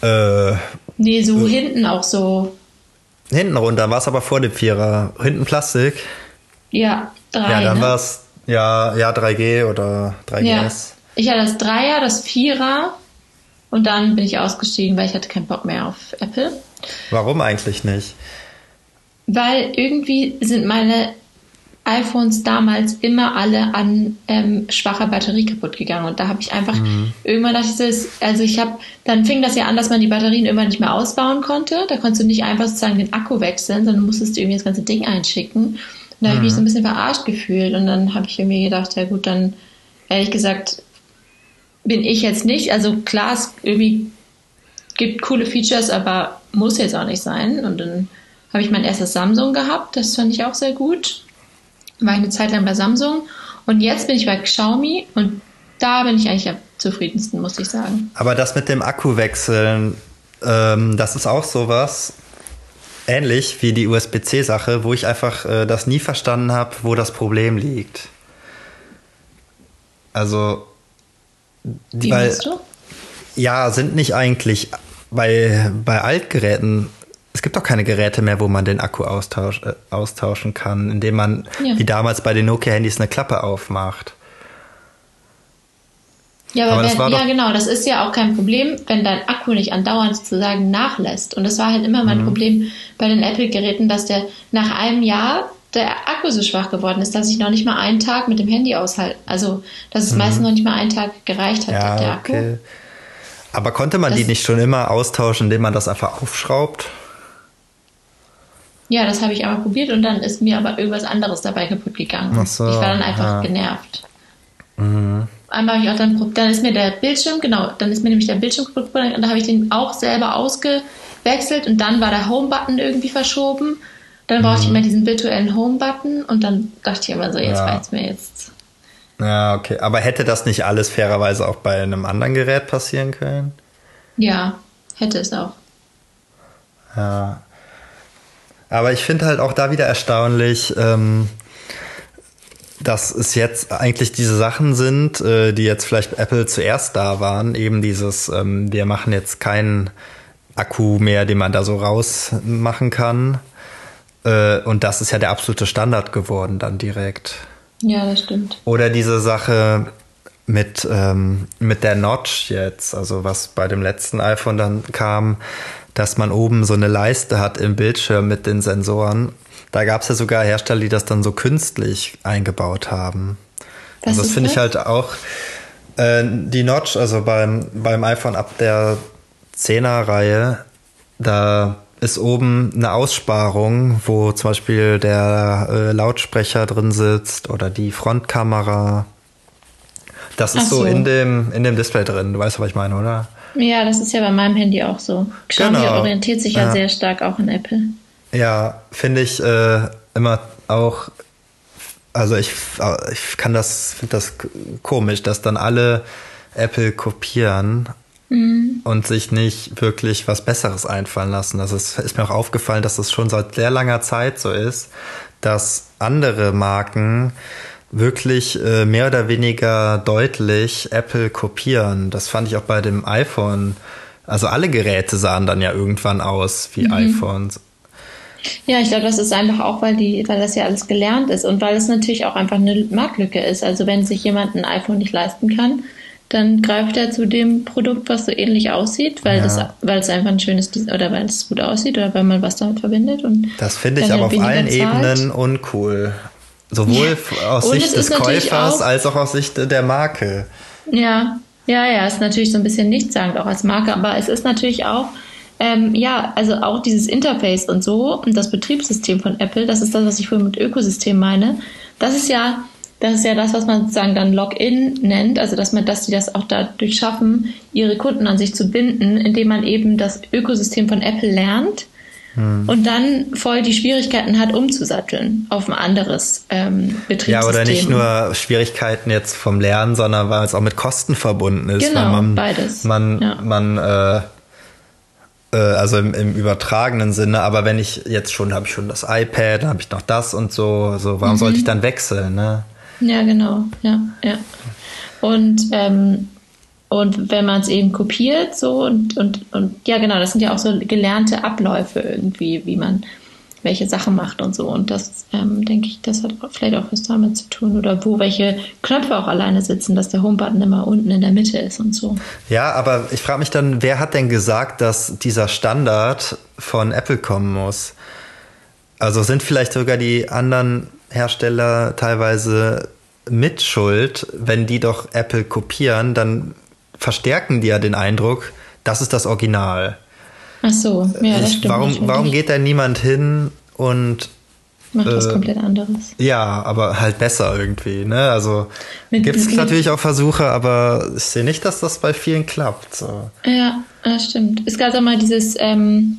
Ne? Äh, nee, so äh, hinten auch so. Hinten runter, war es aber vor dem Vierer. Hinten Plastik. Ja, drei. Ja, dann ne? war es ja, ja 3G oder 3GS. Ja. Ich hatte das Dreier, das Vierer und dann bin ich ausgestiegen, weil ich hatte keinen Bock mehr auf Apple. Warum eigentlich nicht? Weil irgendwie sind meine iPhones damals immer alle an ähm, schwacher Batterie kaputt gegangen. Und da habe ich einfach, mhm. irgendwann dachte ich, das, also ich habe, dann fing das ja an, dass man die Batterien immer nicht mehr ausbauen konnte. Da konntest du nicht einfach sozusagen den Akku wechseln, sondern musstest du irgendwie das ganze Ding einschicken. Und da habe ich mich so ein mhm. bisschen verarscht gefühlt. Und dann habe ich irgendwie gedacht, ja gut, dann ehrlich gesagt bin ich jetzt nicht. Also klar, es irgendwie gibt coole Features, aber muss jetzt auch nicht sein. Und dann habe ich mein erstes Samsung gehabt. Das fand ich auch sehr gut war ich eine Zeit lang bei Samsung und jetzt bin ich bei Xiaomi und da bin ich eigentlich am zufriedensten, muss ich sagen. Aber das mit dem Akku wechseln, ähm, das ist auch sowas ähnlich wie die USB-C-Sache, wo ich einfach äh, das nie verstanden habe, wo das Problem liegt. Also, wie weil, du? Ja, sind nicht eigentlich bei, bei Altgeräten es gibt doch keine Geräte mehr, wo man den Akku austausch, äh, austauschen kann, indem man ja. wie damals bei den Nokia-Handys eine Klappe aufmacht. Ja, aber, aber wenn, ja, genau, das ist ja auch kein Problem, wenn dein Akku nicht andauernd sozusagen nachlässt. Und das war halt immer mein mhm. Problem bei den Apple-Geräten, dass der nach einem Jahr der Akku so schwach geworden ist, dass ich noch nicht mal einen Tag mit dem Handy aushalte. Also, dass es mhm. meistens noch nicht mal einen Tag gereicht hat, ja, der Akku. Okay. Aber konnte man das, die nicht schon immer austauschen, indem man das einfach aufschraubt? Ja, das habe ich aber probiert und dann ist mir aber irgendwas anderes dabei kaputt gegangen. Ach so, ich war dann einfach ja. genervt. Mhm. Einmal habe ich auch dann, dann ist mir der Bildschirm, genau, dann ist mir nämlich der Bildschirm kaputt gegangen und dann habe ich den auch selber ausgewechselt und dann war der Home-Button irgendwie verschoben. Dann brauchte mhm. ich immer diesen virtuellen Home-Button und dann dachte ich immer so, jetzt ja. reizt mir jetzt. Ja, okay. Aber hätte das nicht alles fairerweise auch bei einem anderen Gerät passieren können? Ja, hätte es auch. Ja, aber ich finde halt auch da wieder erstaunlich, ähm, dass es jetzt eigentlich diese Sachen sind, äh, die jetzt vielleicht Apple zuerst da waren. Eben dieses, ähm, wir machen jetzt keinen Akku mehr, den man da so rausmachen kann. Äh, und das ist ja der absolute Standard geworden dann direkt. Ja, das stimmt. Oder diese Sache mit, ähm, mit der Notch jetzt, also was bei dem letzten iPhone dann kam, dass man oben so eine Leiste hat im Bildschirm mit den Sensoren. Da gab es ja sogar Hersteller, die das dann so künstlich eingebaut haben. Das, also das finde ich halt auch, Äh, die Notch, also beim, beim iPhone ab der 10er-Reihe, da ist oben eine Aussparung, wo zum Beispiel der äh, Lautsprecher drin sitzt oder die Frontkamera. Das ist so. so. in dem, in dem Display drin. Du weißt, was ich meine, oder? Ja, das ist ja bei meinem Handy auch so. Xiaomi Genau. orientiert sich ja, Ja. sehr stark auch an Apple. Ja, finde ich äh, immer auch, also ich, ich kann das, finde das komisch, dass dann alle Apple kopieren und sich nicht wirklich was Besseres einfallen lassen. Also es ist mir auch aufgefallen, dass es schon seit sehr langer Zeit so ist, dass andere Marken wirklich äh, mehr oder weniger deutlich Apple kopieren. Das fand ich auch bei dem iPhone. Also alle Geräte sahen dann ja irgendwann aus wie iPhones. Ja, ich glaube, das ist einfach auch, weil die, weil das ja alles gelernt ist und weil es natürlich auch einfach eine Marktlücke ist. Also wenn sich jemand ein iPhone nicht leisten kann, dann greift er zu dem Produkt, was so ähnlich aussieht, weil Ja. das, weil es einfach ein schönes oder weil es gut aussieht oder weil man was damit verbindet und Das finde ich dann aber halt auf allen zahlt. Ebenen uncool. Sowohl aus Sicht es des Käufers auch- als auch aus Sicht der Marke. Ja, ja, ja, ist natürlich so ein bisschen nichtssagend auch als Marke, aber es ist natürlich auch, ähm, ja, also auch dieses Interface und so und das Betriebssystem von Apple, das ist das, was ich vorhin mit Ökosystem meine. Das ist ja, das ist ja das, was man sozusagen dann Login nennt, also dass man, dass die das auch dadurch schaffen, ihre Kunden an sich zu binden, indem man eben das Ökosystem von Apple lernt und dann voll die Schwierigkeiten hat, umzusatteln auf ein anderes ähm, Betriebssystem. Ja, oder nicht nur Schwierigkeiten jetzt vom Lernen, sondern weil es auch mit Kosten verbunden ist. Genau, man, beides. Man, Ja. man äh, äh, also im, im übertragenen Sinne, aber wenn ich jetzt schon, habe ich schon das iPad, dann habe ich noch das und so, also warum Mhm. sollte ich dann wechseln, ne? Ja, genau. Ja, ja. Und, ähm, und wenn man es eben kopiert, so und, und, und ja, genau, das sind ja auch so gelernte Abläufe irgendwie, wie man welche Sachen macht und so. Und das, ähm, denke ich, das hat vielleicht auch was damit zu tun. Oder wo welche Knöpfe auch alleine sitzen, dass der Home-Button immer unten in der Mitte ist und so. Ja, aber ich frage mich dann, wer hat denn gesagt, dass dieser Standard von Apple kommen muss? Also sind vielleicht sogar die anderen Hersteller teilweise mit Schuld, wenn die doch Apple kopieren, dann verstärken die ja den Eindruck, das ist das Original. Ach so, ja, das stimmt. warum, natürlich. warum geht da niemand hin und Macht was äh, komplett anderes. ja, aber halt besser irgendwie, ne? Also gibt es natürlich auch Versuche, aber ich sehe nicht, dass das bei vielen klappt. So. Ja, das stimmt. Es gab auch mal dieses ähm,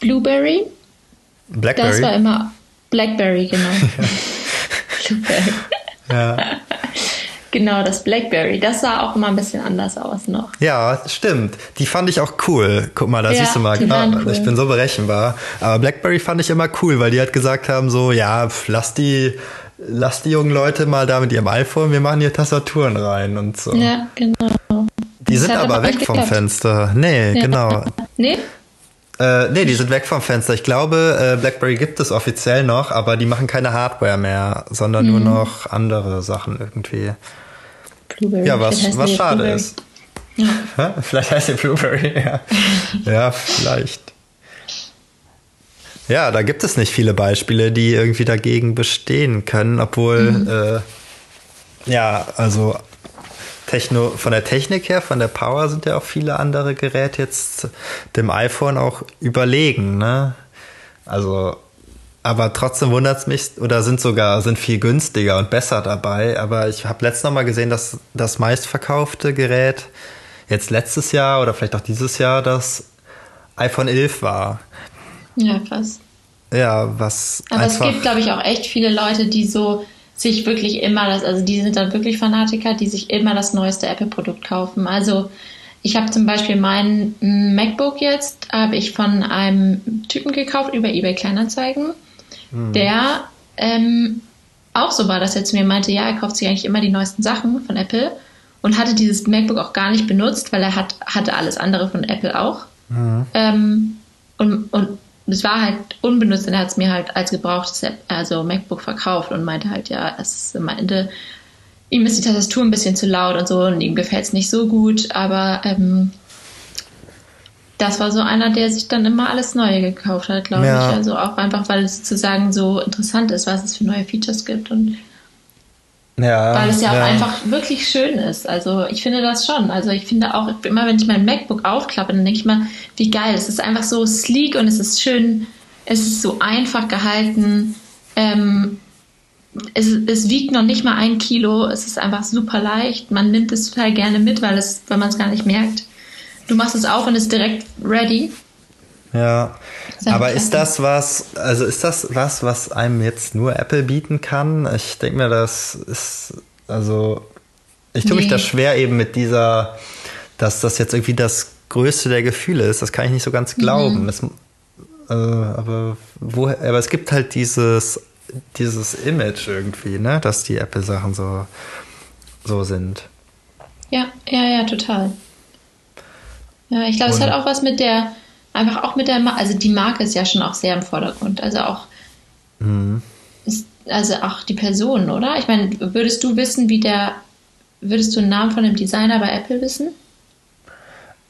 Blueberry. Das Blackberry. war immer Blackberry, genau. *laughs* Blueberry. ja. Genau, das Blackberry. Das sah auch immer ein bisschen anders aus noch. Ja, stimmt. Die fand ich auch cool. Guck mal, da Ja, siehst du mal, ah, cool. ich bin so berechenbar. Aber BlackBerry fand ich immer cool, weil die halt gesagt haben so, ja, lass die, lass die jungen Leute mal da mit ihrem iPhone, wir machen hier Tastaturen rein und so. Ja, genau. die das sind aber weg vom geklappt. Fenster. Nee, Ja. genau. Nee? Äh, nee, die sind weg vom Fenster. Ich glaube, äh, BlackBerry gibt es offiziell noch, aber die machen keine Hardware mehr, sondern Mhm. nur noch andere Sachen irgendwie. Blueberry. Ja, was, was schade Blueberry. ist. Hä? Vielleicht heißt die Blueberry, *laughs* ja. ja, vielleicht. Ja, da gibt es nicht viele Beispiele, die irgendwie dagegen bestehen können, obwohl, äh, ja, also Techno, von der Technik her, von der Power sind ja auch viele andere Geräte jetzt dem iPhone auch überlegen, ne? Also, aber trotzdem wundert es mich, oder sind sogar, sind viel günstiger und besser dabei. Aber ich habe letztes Mal gesehen, dass das meistverkaufte Gerät jetzt letztes Jahr oder vielleicht auch dieses Jahr das iPhone 11 war. Ja, krass. Ja, was Aber es gibt, glaube ich, auch echt viele Leute, die so sich wirklich immer das, also die sind dann wirklich Fanatiker, die sich immer das neueste Apple-Produkt kaufen. Also ich habe zum Beispiel mein MacBook jetzt, habe ich von einem Typen gekauft über eBay Kleinanzeigen, der ähm, auch so war, dass er zu mir meinte, ja, er kauft sich eigentlich immer die neuesten Sachen von Apple und hatte dieses MacBook auch gar nicht benutzt, weil er hat, hatte alles andere von Apple auch. Ähm, und, und es war halt unbenutzt und er hat es mir halt als gebrauchtes also MacBook verkauft und meinte halt, ja, es meinte, ihm ist die Tastatur ein bisschen zu laut und so und ihm gefällt es nicht so gut, aber ähm, das war so einer, der sich dann immer alles Neue gekauft hat, glaube Ja. ich. Also auch einfach, weil es sozusagen so interessant ist, was es für neue Features gibt und Ja, weil es ja, ja. auch einfach wirklich schön ist. Also ich finde das schon. Also ich finde auch, immer wenn ich mein MacBook aufklappe, dann denke ich mal, wie geil. Es ist einfach so sleek und es ist schön, es ist so einfach gehalten. Ähm, es, es wiegt noch nicht mal ein Kilo, es ist einfach super leicht. Man nimmt es total gerne mit, weil, es, weil man es gar nicht merkt. Du machst es auf und ist direkt ready. Ja. Aber ist das was, also ist das was, was einem jetzt nur Apple bieten kann? Ich denke mir, das ist, also, ich tue mich Nee. da schwer eben mit dieser, dass das jetzt irgendwie das größte der Gefühle ist. Das kann ich nicht so ganz glauben. Mhm. Es, äh, aber, woher, aber es gibt halt dieses, dieses Image irgendwie, ne, dass die Apple-Sachen so, so sind. Ja, ja, ja, total. Ja, ich glaube, es hat auch was mit der, einfach auch mit der, Ma also die Marke ist ja schon auch sehr im Vordergrund. Also auch, Mhm. ist, also auch die Person, oder? Ich meine, würdest du wissen, wie der, würdest du einen Namen von dem Designer bei Apple wissen?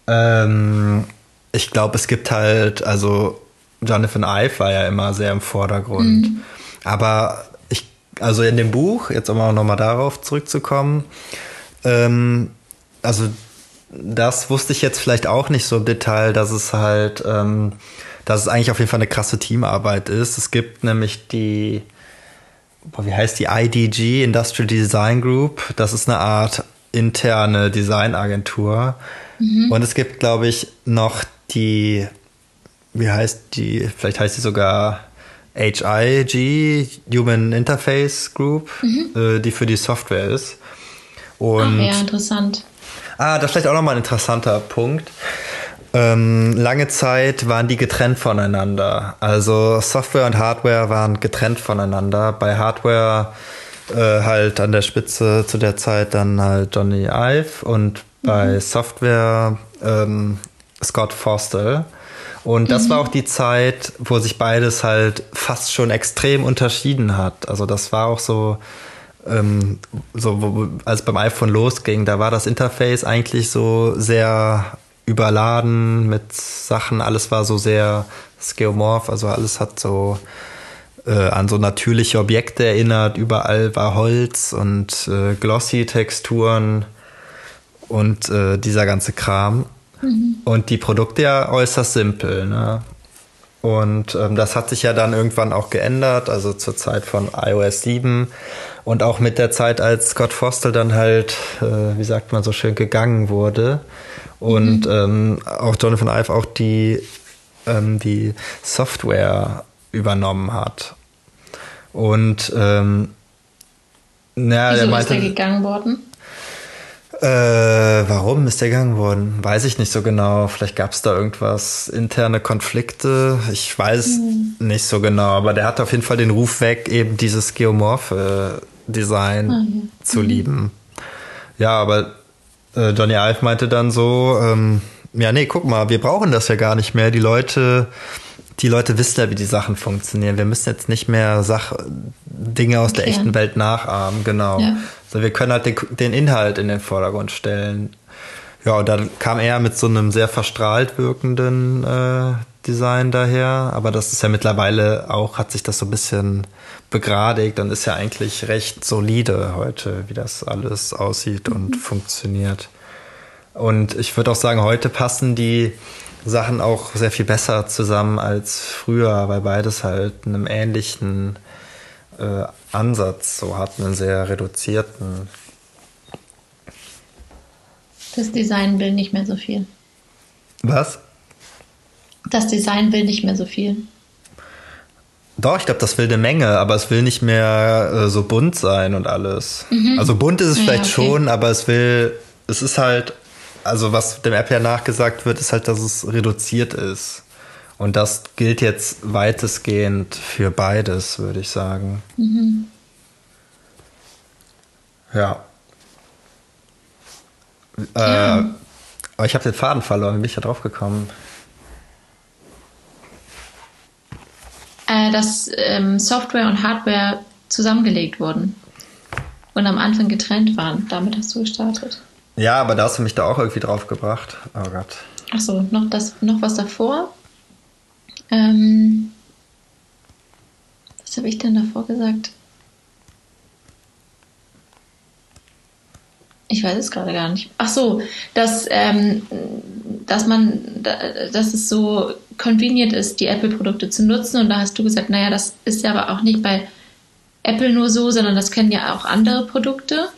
Ähm, ich glaube, es gibt halt, also Jonathan Ive war ja immer sehr im Vordergrund. Aber ich, also in dem Buch, jetzt um auch nochmal darauf zurückzukommen, ähm, also das wusste ich jetzt vielleicht auch nicht so im Detail, dass es halt, ähm, dass es eigentlich auf jeden Fall eine krasse Teamarbeit ist. Es gibt nämlich die, boah, wie heißt die IDG, Industrial Design Group. Das ist eine Art interne Designagentur. Und es gibt, glaube ich, noch die, wie heißt die, vielleicht heißt die sogar HIG, Human Interface Group, äh, die für die Software ist. Und Ach ja, interessant. Ah, das ist vielleicht auch nochmal ein interessanter Punkt. Ähm, lange Zeit waren die getrennt voneinander. Also Software und Hardware waren getrennt voneinander. Bei Hardware äh, halt an der Spitze zu der Zeit dann halt Johnny Ive und bei Software ähm, Scott Forstall. Und das war auch die Zeit, wo sich beides halt fast schon extrem unterschieden hat. Also das war auch so, ähm, so wo, als beim iPhone losging, da war das Interface eigentlich so sehr überladen mit Sachen. Alles war so sehr skeuomorph, also alles hat so äh, an so natürliche Objekte erinnert. Überall war Holz und äh, glossy Texturen und äh, dieser ganze Kram. Und die Produkte ja äußerst simpel. Ne? Und ähm, das hat sich ja dann irgendwann auch geändert, also zur Zeit von iOS 7 und auch mit der Zeit, als Scott Foster dann halt, äh, wie sagt man so schön, gegangen wurde und ähm, auch Jonathan Ive auch die, ähm, die Software übernommen hat. Und ähm, na, Wieso der ist meinte, der gegangen worden? äh, warum ist der gegangen worden? Weiß ich nicht so genau. Vielleicht gab es da irgendwas, interne Konflikte. Ich weiß nicht so genau, aber der hat auf jeden Fall den Ruf weg, eben dieses geomorphe Design zu lieben. Ja, aber äh, Johnny Ive meinte dann so, ähm, ja, nee, guck mal, wir brauchen das ja gar nicht mehr. Die Leute, die Leute wissen ja, wie die Sachen funktionieren. Wir müssen jetzt nicht mehr Sach Dinge aus der Erklären. echten Welt nachahmen, genau. Ja. So, wir können halt den, den Inhalt in den Vordergrund stellen. Ja, und dann kam er mit so einem sehr verstrahlt wirkenden äh, Design daher. Aber das ist ja mittlerweile auch, hat sich das so ein bisschen begradigt und ist ja eigentlich recht solide heute, wie das alles aussieht und funktioniert. Und ich würde auch sagen, heute passen die Sachen auch sehr viel besser zusammen als früher, weil beides halt einen ähnlichen äh, Ansatz so hat, einen sehr reduzierten. Das Design will nicht mehr so viel. Was? Das Design will nicht mehr so viel. Doch, ich glaube, das will eine Menge, aber es will nicht mehr äh, so bunt sein und alles. Also bunt ist es Ja, vielleicht okay. schon, aber es will, es ist halt, also was dem App ja nachgesagt wird, ist halt, dass es reduziert ist. Und das gilt jetzt weitestgehend für beides, würde ich sagen. Ja. Äh, aber ich habe den Faden verloren, bin ich da drauf gekommen? Äh, dass ähm, Software und Hardware zusammengelegt wurden und am Anfang getrennt waren. Damit hast du gestartet. Ja, aber da hast du mich da auch irgendwie drauf gebracht. Oh Gott. Achso, noch, das, noch was davor. Ähm, was habe ich denn davor gesagt? Ich weiß es gerade gar nicht. Ach so, dass, ähm, dass man, dass es so convenient ist, die Apple-Produkte zu nutzen. Und da hast du gesagt, naja, das ist ja aber auch nicht bei Apple nur so, sondern das kennen ja auch andere Produkte.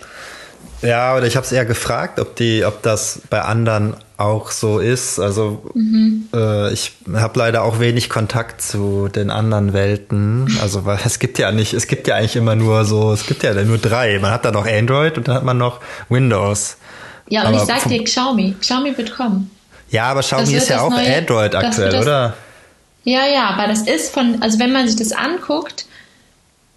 Ja, oder ich habe es eher gefragt, ob die, ob das bei anderen auch so ist. Also mhm. äh, ich habe leider auch wenig Kontakt zu den anderen Welten. Also *laughs* weil es gibt ja nicht, es gibt ja eigentlich immer nur so, es gibt ja nur drei. Man hat da noch Android und dann hat man noch Windows. Ja, und aber ich sag dir, Xiaomi, Xiaomi wird kommen. Ja, aber Xiaomi ist ja auch neue, Android aktuell, das, oder? Ja, ja, aber das ist von, also wenn man sich das anguckt,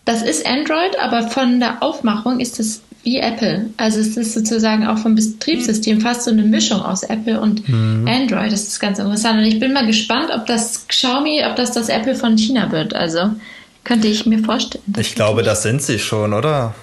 das ist Android, aber von der Aufmachung ist das wie Apple. Also es ist sozusagen auch vom Betriebssystem fast so eine Mischung aus Apple und mhm. Android. Das ist ganz interessant. Und ich bin mal gespannt, ob das Xiaomi, ob das das Apple von China wird. Also könnte ich mir vorstellen. Ich glaube, das sind sie schon, oder?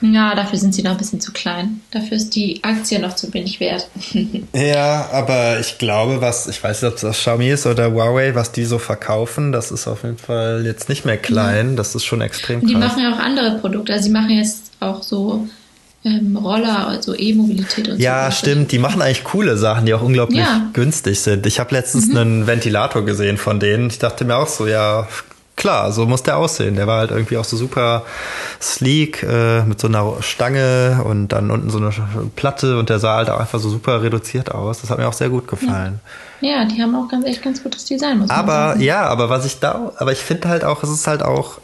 Ja, dafür sind sie noch ein bisschen zu klein. Dafür ist die Aktie noch zu wenig wert. *laughs* ja, aber ich glaube, was, ich weiß nicht, ob das Xiaomi ist oder Huawei, was die so verkaufen, das ist auf jeden Fall jetzt nicht mehr klein. Ja. Das ist schon extrem Die machen ja auch andere Produkte. Also sie machen jetzt auch so ähm, Roller, also E-Mobilität und ja, so. Ja, stimmt. Die machen eigentlich coole Sachen, die auch unglaublich ja. günstig sind. Ich habe letztens mhm. einen Ventilator gesehen von denen. Ich dachte mir auch so, ja, klar, so muss der aussehen. Der war halt irgendwie auch so super sleek äh, mit so einer Stange und dann unten so eine Platte und der sah halt auch einfach so super reduziert aus. Das hat mir auch sehr gut gefallen. Ja, ja die haben auch ganz echt ganz gutes Design. Muss aber man sagen. ja, aber was ich da, aber ich finde halt auch, es ist halt auch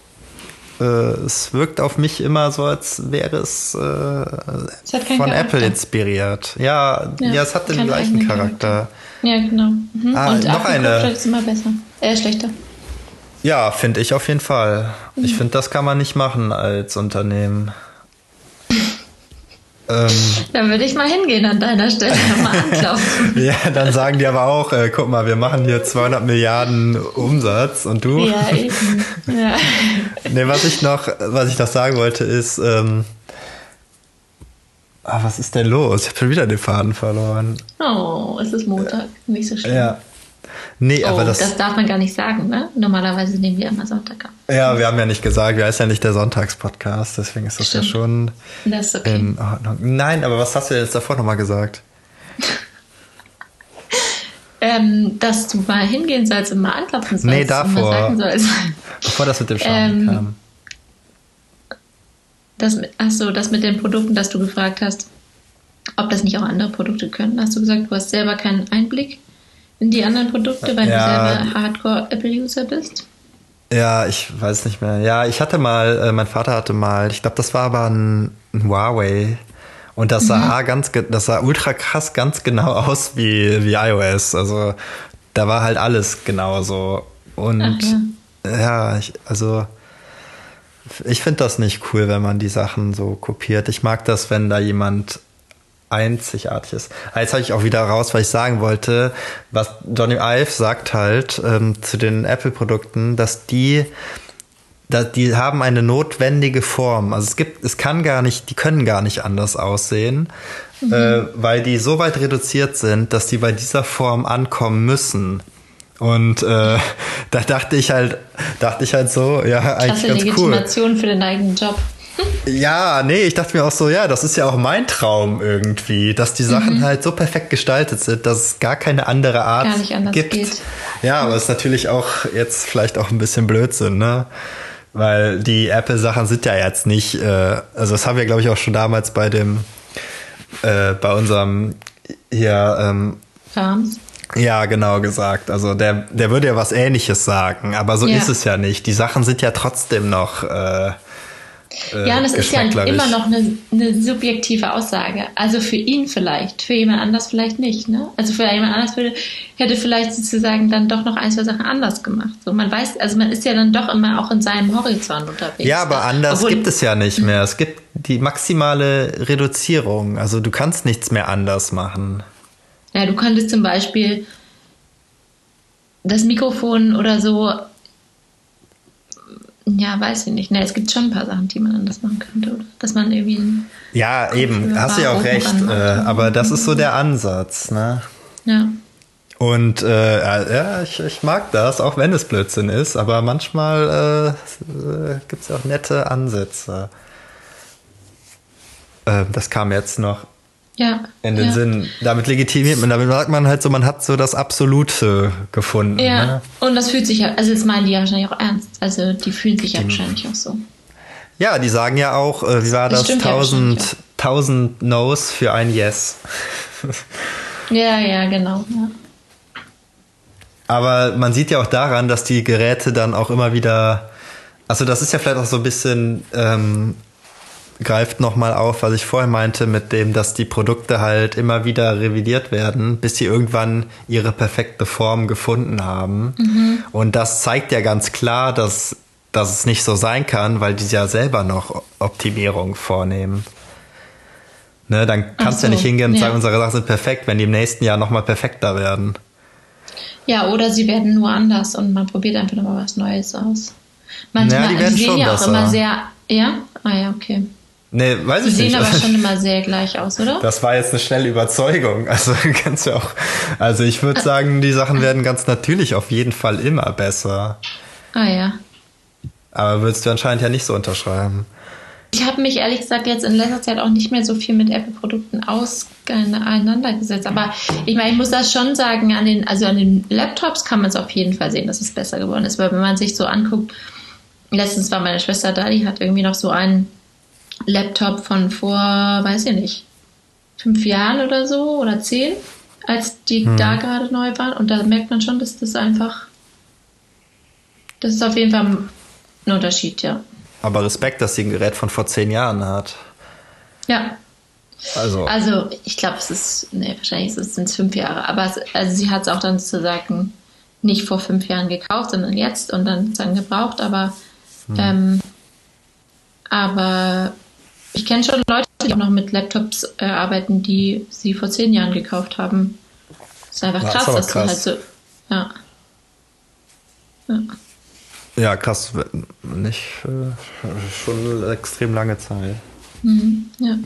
äh, es wirkt auf mich immer so, als wäre es, äh, es von Charakter. Apple inspiriert. Ja, ja, ja es hat den gleichen Charakter. Charakter. Ja, genau. Mhm. Ah, Und noch eine. ist immer besser. Äh, schlechter. Ja, finde ich auf jeden Fall. Ich finde, das kann man nicht machen als Unternehmen. *laughs* ähm, dann würde ich mal hingehen an deiner Stelle mal anklopfen. *laughs* ja, dann sagen die aber auch, äh, guck mal, wir machen hier 200 Milliarden Umsatz und du? Ja, eben. Ja. *laughs* nee, was ich noch, was ich noch sagen wollte ist, ähm, ah, was ist denn los? Ich habe schon wieder den Faden verloren. Oh, es ist Montag, nicht so schlimm. Ja. Nee, oh, aber das, das darf man gar nicht sagen, ne? Normalerweise nehmen wir immer Sonntag auf. Ja, wir haben ja nicht gesagt, wir heißt ja nicht der Sonntagspodcast, deswegen ist das Stimmt. ja schon das ist okay. in Ordnung. Nein, aber was hast du jetzt davor nochmal gesagt? *laughs* ähm, dass du mal hingehen sollst und mal anklopfen sollst. Nee, davor. Und mal sagen sollst. Bevor das mit dem Schaum ähm, kam. Das, achso, das mit den Produkten, das du gefragt hast, ob das nicht auch andere Produkte können. Hast du gesagt, du hast selber keinen Einblick? In die anderen Produkte, weil ja, du selber Hardcore-Apple-User bist? Ja, ich weiß nicht mehr. Ja, ich hatte mal, äh, mein Vater hatte mal, ich glaube, das war aber ein, ein Huawei. Und das sah mhm. ganz, das sah ultra krass ganz genau *laughs* aus wie, wie iOS. Also da war halt alles genauso. Und Ach, ja, ja ich, also ich finde das nicht cool, wenn man die Sachen so kopiert. Ich mag das, wenn da jemand einzigartig ist. Jetzt habe ich auch wieder raus, was ich sagen wollte. Was Johnny Ive sagt halt ähm, zu den Apple-Produkten, dass die, dass die haben eine notwendige Form. Also es gibt, es kann gar nicht, die können gar nicht anders aussehen, mhm. äh, weil die so weit reduziert sind, dass die bei dieser Form ankommen müssen. Und äh, *laughs* da dachte ich halt, dachte ich halt so, ja, eigentlich Klasse ganz Legitimation für den eigenen Job. Ja, nee, ich dachte mir auch so, ja, das ist ja auch mein Traum irgendwie, dass die Sachen mhm. halt so perfekt gestaltet sind, dass es gar keine andere Art gar nicht anders gibt. Geht. Ja, aber es ist natürlich auch jetzt vielleicht auch ein bisschen Blödsinn, ne? Weil die Apple-Sachen sind ja jetzt nicht, äh, also das haben wir, glaube ich, auch schon damals bei dem, äh, bei unserem hier, ähm, Farms. Ja, genau gesagt. Also der, der würde ja was ähnliches sagen, aber so ja. ist es ja nicht. Die Sachen sind ja trotzdem noch äh, äh, ja, und es ist ja immer noch eine, eine, subjektive Aussage. Also für ihn vielleicht, für jemand anders vielleicht nicht. Ne? Also für jemand anders würde, hätte vielleicht sozusagen dann doch noch ein, zwei Sachen anders gemacht. So, man weiß, also man ist ja dann doch immer auch in seinem Horizont unterwegs. Ja, aber anders Obwohl, gibt es ja nicht mehr. Es gibt die maximale Reduzierung. Also du kannst nichts mehr anders machen. Ja, du könntest zum Beispiel das Mikrofon oder so ja, weiß ich nicht. Ne, es gibt schon ein paar Sachen, die man anders machen könnte. Oder? Dass man irgendwie. Ja, eben, hast du ja auch recht. Äh, aber das ist so der Ansatz, ne? Ja. Und äh, ja, ich, ich mag das, auch wenn es Blödsinn ist, aber manchmal äh, gibt es ja auch nette Ansätze. Äh, das kam jetzt noch. Ja. In den ja. Sinn. Damit legitimiert man, damit sagt man halt so, man hat so das Absolute gefunden. Ja, Ne? und das fühlt sich ja, also das meinen die ja wahrscheinlich auch ernst. Also die fühlen sich ja wahrscheinlich auch so. Ja, die sagen ja auch, äh, wie war Das das? stimmt ja Tausend, wahrscheinlich tausend No's für ein Yes. Ja, ja, genau. Ja. Aber man sieht ja auch daran, dass die Geräte dann auch immer wieder, also das ist ja vielleicht auch so ein bisschen, ähm, greift nochmal auf, was ich vorher meinte, mit dem, dass die Produkte halt immer wieder revidiert werden, bis sie irgendwann ihre perfekte Form gefunden haben. Und das zeigt ja ganz klar, dass, dass es nicht so sein kann, weil die ja selber noch Optimierung vornehmen. Ne, dann kannst du ja so, nicht hingehen und ja. sagen, unsere Sachen sind perfekt, wenn die im nächsten Jahr nochmal perfekter werden. ja, oder sie werden nur anders und man probiert einfach nochmal was Neues aus. Manchmal, Ja, die werden sehen schon ja auch besser. immer sehr, ja? Ah ja, okay. Nee, weiß Die ich sehen nicht. aber schon immer sehr gleich aus, oder? Das war jetzt eine schnelle Überzeugung. *laughs* Also kannst du auch. Also ich würde sagen, die Sachen werden ganz natürlich auf jeden Fall immer besser. Ah ja. Aber würdest du anscheinend ja nicht so unterschreiben. Ich habe mich ehrlich gesagt jetzt in letzter Zeit auch nicht mehr so viel mit Apple-Produkten auseinandergesetzt. Aber ich meine, ich muss das schon sagen, an den, also an den Laptops kann man es auf jeden Fall sehen, dass es besser geworden ist. Weil wenn man sich so anguckt, letztens war meine Schwester da, die hat irgendwie noch so einen Laptop von vor, weiß ich nicht, fünf Jahren oder so oder zehn, als die da gerade neu waren. Und da merkt man schon, dass das einfach, das ist auf jeden Fall ein Unterschied, ja. Aber Respekt, dass sie ein Gerät von vor zehn Jahren hat. Ja, Also. Also, ich glaube, es ist, nee, wahrscheinlich sind es fünf Jahre. Aber es, also sie hat es auch dann sozusagen nicht vor fünf Jahren gekauft, sondern jetzt und dann sozusagen gebraucht. Aber, ähm, aber ich kenne schon Leute, die auch noch mit Laptops äh, arbeiten, die sie vor zehn Jahren gekauft haben. Das ist einfach Ja, ist krass, aber dass krass. du halt so, ja. ja. ja, krass. Nicht äh, schon eine extrem lange Zeit. Mhm, ja.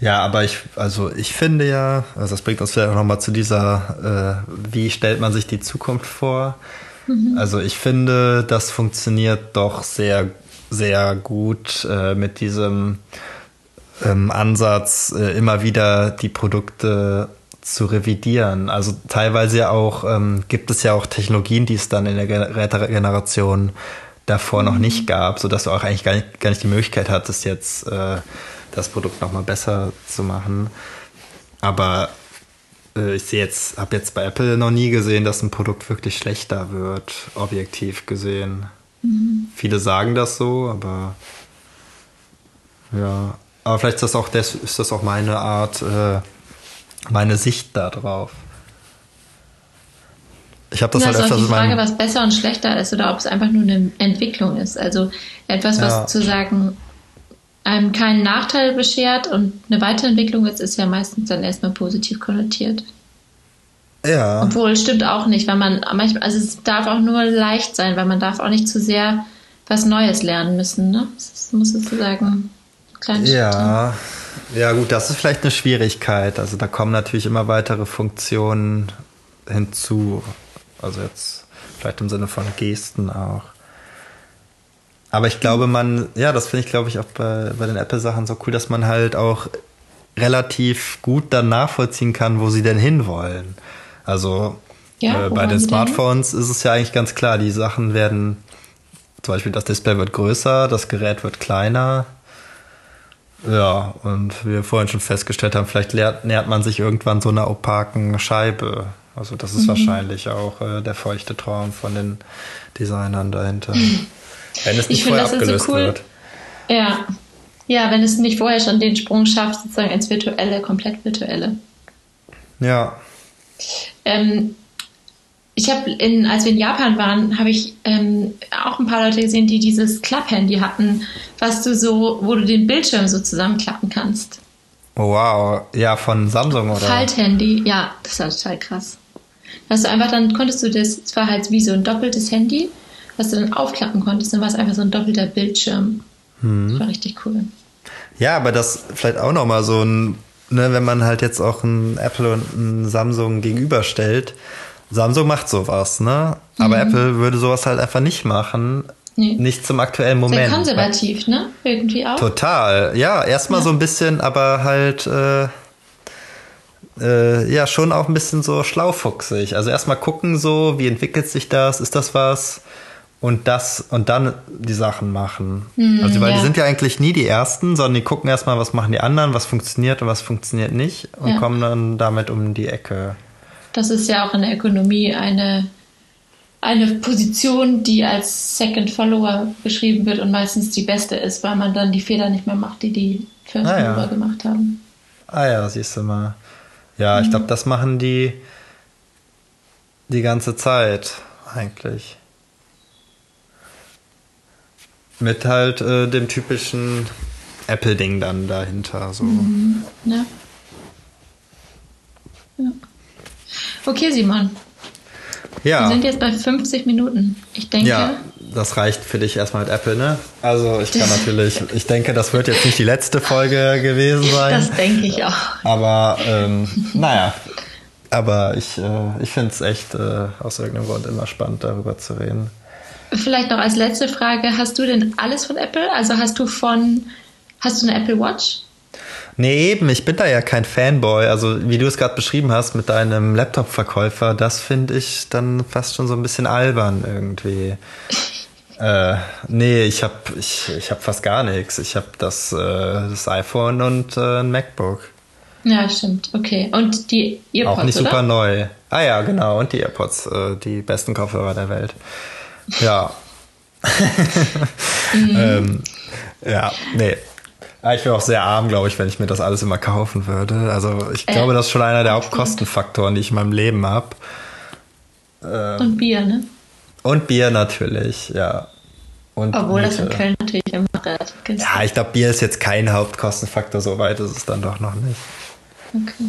Ja, aber ich, also ich finde ja, also das bringt uns vielleicht auch nochmal zu dieser, äh, wie stellt man sich die Zukunft vor? Also ich finde, das funktioniert doch sehr, sehr gut äh, mit diesem ähm, Ansatz, äh, immer wieder die Produkte zu revidieren. Also teilweise ja auch, ähm, gibt es ja auch Technologien, die es dann in der Gener- Generation davor noch nicht gab, sodass du auch eigentlich gar nicht, gar nicht die Möglichkeit hattest, jetzt äh, das Produkt nochmal besser zu machen. Aber äh, ich sehe jetzt, habe jetzt bei Apple noch nie gesehen, dass ein Produkt wirklich schlechter wird, objektiv gesehen. Viele sagen das so, aber ja. Aber vielleicht ist das auch, das, ist das auch meine Art, äh, meine Sicht da drauf. Ich habe das Das halt öfters die in Frage, was besser und schlechter ist oder ob es einfach nur eine Entwicklung ist. Also etwas, was Ja. zu sagen einem keinen Nachteil beschert und eine Weiterentwicklung ist, ist ja meistens dann erstmal positiv konnotiert. Ja. Obwohl, stimmt auch nicht, weil man manchmal, also es darf auch nur leicht sein, weil man darf auch nicht zu sehr was Neues lernen müssen, ne? Es muss sozusagen kleine Schritte. Ja, ja gut, das ist vielleicht eine Schwierigkeit. Also da kommen natürlich immer weitere Funktionen hinzu. Also jetzt vielleicht im Sinne von Gesten auch. Aber ich glaube, man, ja, das finde ich, glaube ich, auch bei, bei den Apple-Sachen so cool, dass man halt auch relativ gut dann nachvollziehen kann, wo sie denn hinwollen. Also Ja, äh, bei den sie denn? Smartphones ist es ja eigentlich ganz klar, die Sachen werden, zum Beispiel das Display wird größer, das Gerät wird kleiner. Ja, und wie wir vorhin schon festgestellt haben, vielleicht nähert man sich irgendwann so einer opaken Scheibe. Also das Mhm. ist wahrscheinlich auch äh, der feuchte Traum von den Designern dahinter. *laughs* Wenn es nicht vorher ist so abgelöst cool. wird. Ja. Ja, wenn es nicht vorher schon den Sprung schafft, sozusagen ins Virtuelle, komplett Virtuelle. Ja. Ähm, ich habe, in, als wir in Japan waren, habe ich ähm, auch ein paar Leute gesehen, die dieses Klapphandy hatten, was du so, wo du den Bildschirm so zusammenklappen kannst. Oh, wow. Ja, von Samsung oder? Falthandy, ja, das war total krass. Dass du einfach dann konntest du das, es war halt wie so ein doppeltes Handy, was du dann aufklappen konntest, dann war es einfach so ein doppelter Bildschirm. Mhm. Das war richtig cool. Ja, aber das vielleicht auch nochmal so ein, ne, wenn man halt jetzt auch ein Apple und ein Samsung gegenüberstellt. Samsung macht sowas, ne? Aber Apple würde sowas halt einfach nicht machen, Nee. Nicht zum aktuellen Sehr Moment. konservativ, ne? Irgendwie auch. Total. Ja, erstmal Ja. so ein bisschen, aber halt äh, äh, ja schon auch ein bisschen so schlaufuchsig. Also erstmal gucken so, wie entwickelt sich das, ist das was? Und das und dann die Sachen machen. also weil ja. die sind ja eigentlich nie die ersten, sondern die gucken erstmal, was machen die anderen, was funktioniert und was funktioniert nicht und Ja. kommen dann damit um die Ecke. Das ist ja auch in der Ökonomie eine, eine Position, die als Second Follower beschrieben wird und meistens die beste ist, weil man dann die Fehler nicht mehr macht, die die First Ah, ja. Gemacht haben. Ah ja, siehst du mal. Ja, ich glaube, das machen die die ganze Zeit eigentlich. Mit halt äh, dem typischen Apple-Ding dann dahinter. So. Ne? Ja. Okay, Simon. Wir Ja, sind jetzt bei 50 Minuten. Ich denke, ja, das reicht für dich erstmal mit Apple, ne? Also ich kann *laughs* natürlich, ich denke, das wird jetzt nicht die letzte Folge gewesen sein. das denke ich auch. Aber ähm, naja, aber ich, äh, ich finde es echt äh, aus irgendeinem Grund immer spannend, darüber zu reden. Vielleicht noch als letzte Frage, hast du denn alles von Apple? Also hast du von, hast du eine Apple Watch? Nee, eben, ich bin da ja kein Fanboy. Also, wie du es gerade beschrieben hast mit deinem Laptop-Verkäufer, das finde ich dann fast schon so ein bisschen albern irgendwie. *laughs* äh, nee, ich habe ich, ich hab fast gar nichts. Ich habe das, äh, das iPhone und äh, ein MacBook. Ja, stimmt. Okay. Und die Earpods, Auch nicht oder? super neu. Ah ja, genau. Und die AirPods, äh, die besten Kopfhörer der Welt. Ja. *laughs* ähm, ja, nee. Ich wäre auch sehr arm, glaube ich, wenn ich mir das alles immer kaufen würde. Also ich Äh, glaube, das ist schon einer der. Hauptkostenfaktoren, die ich in meinem Leben habe. Und Bier, ne? Und Bier natürlich, ja. Und Obwohl das in Miete. Köln natürlich immer relativ günstig Ja, ich glaube, Bier ist jetzt kein Hauptkostenfaktor, so weit ist es dann doch noch nicht. Okay.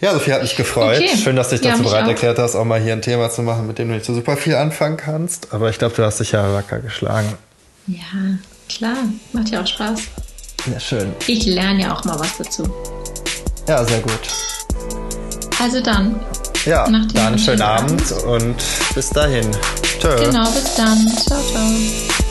Ja, Sophie hat mich gefreut. Okay. Schön, dass du dich Ja, dazu mich bereit auch. erklärt hast, auch mal hier ein Thema zu machen, mit dem du nicht so super viel anfangen kannst. Aber ich glaube, du hast dich ja wacker geschlagen. Ja, klar. Macht ja auch Spaß. Ja, schön. Ich lerne ja auch mal was dazu. Ja, sehr gut. Also dann. Ja, dann schönen schönen Abend und bis dahin. Tschö. Genau, bis dann. Ciao, ciao.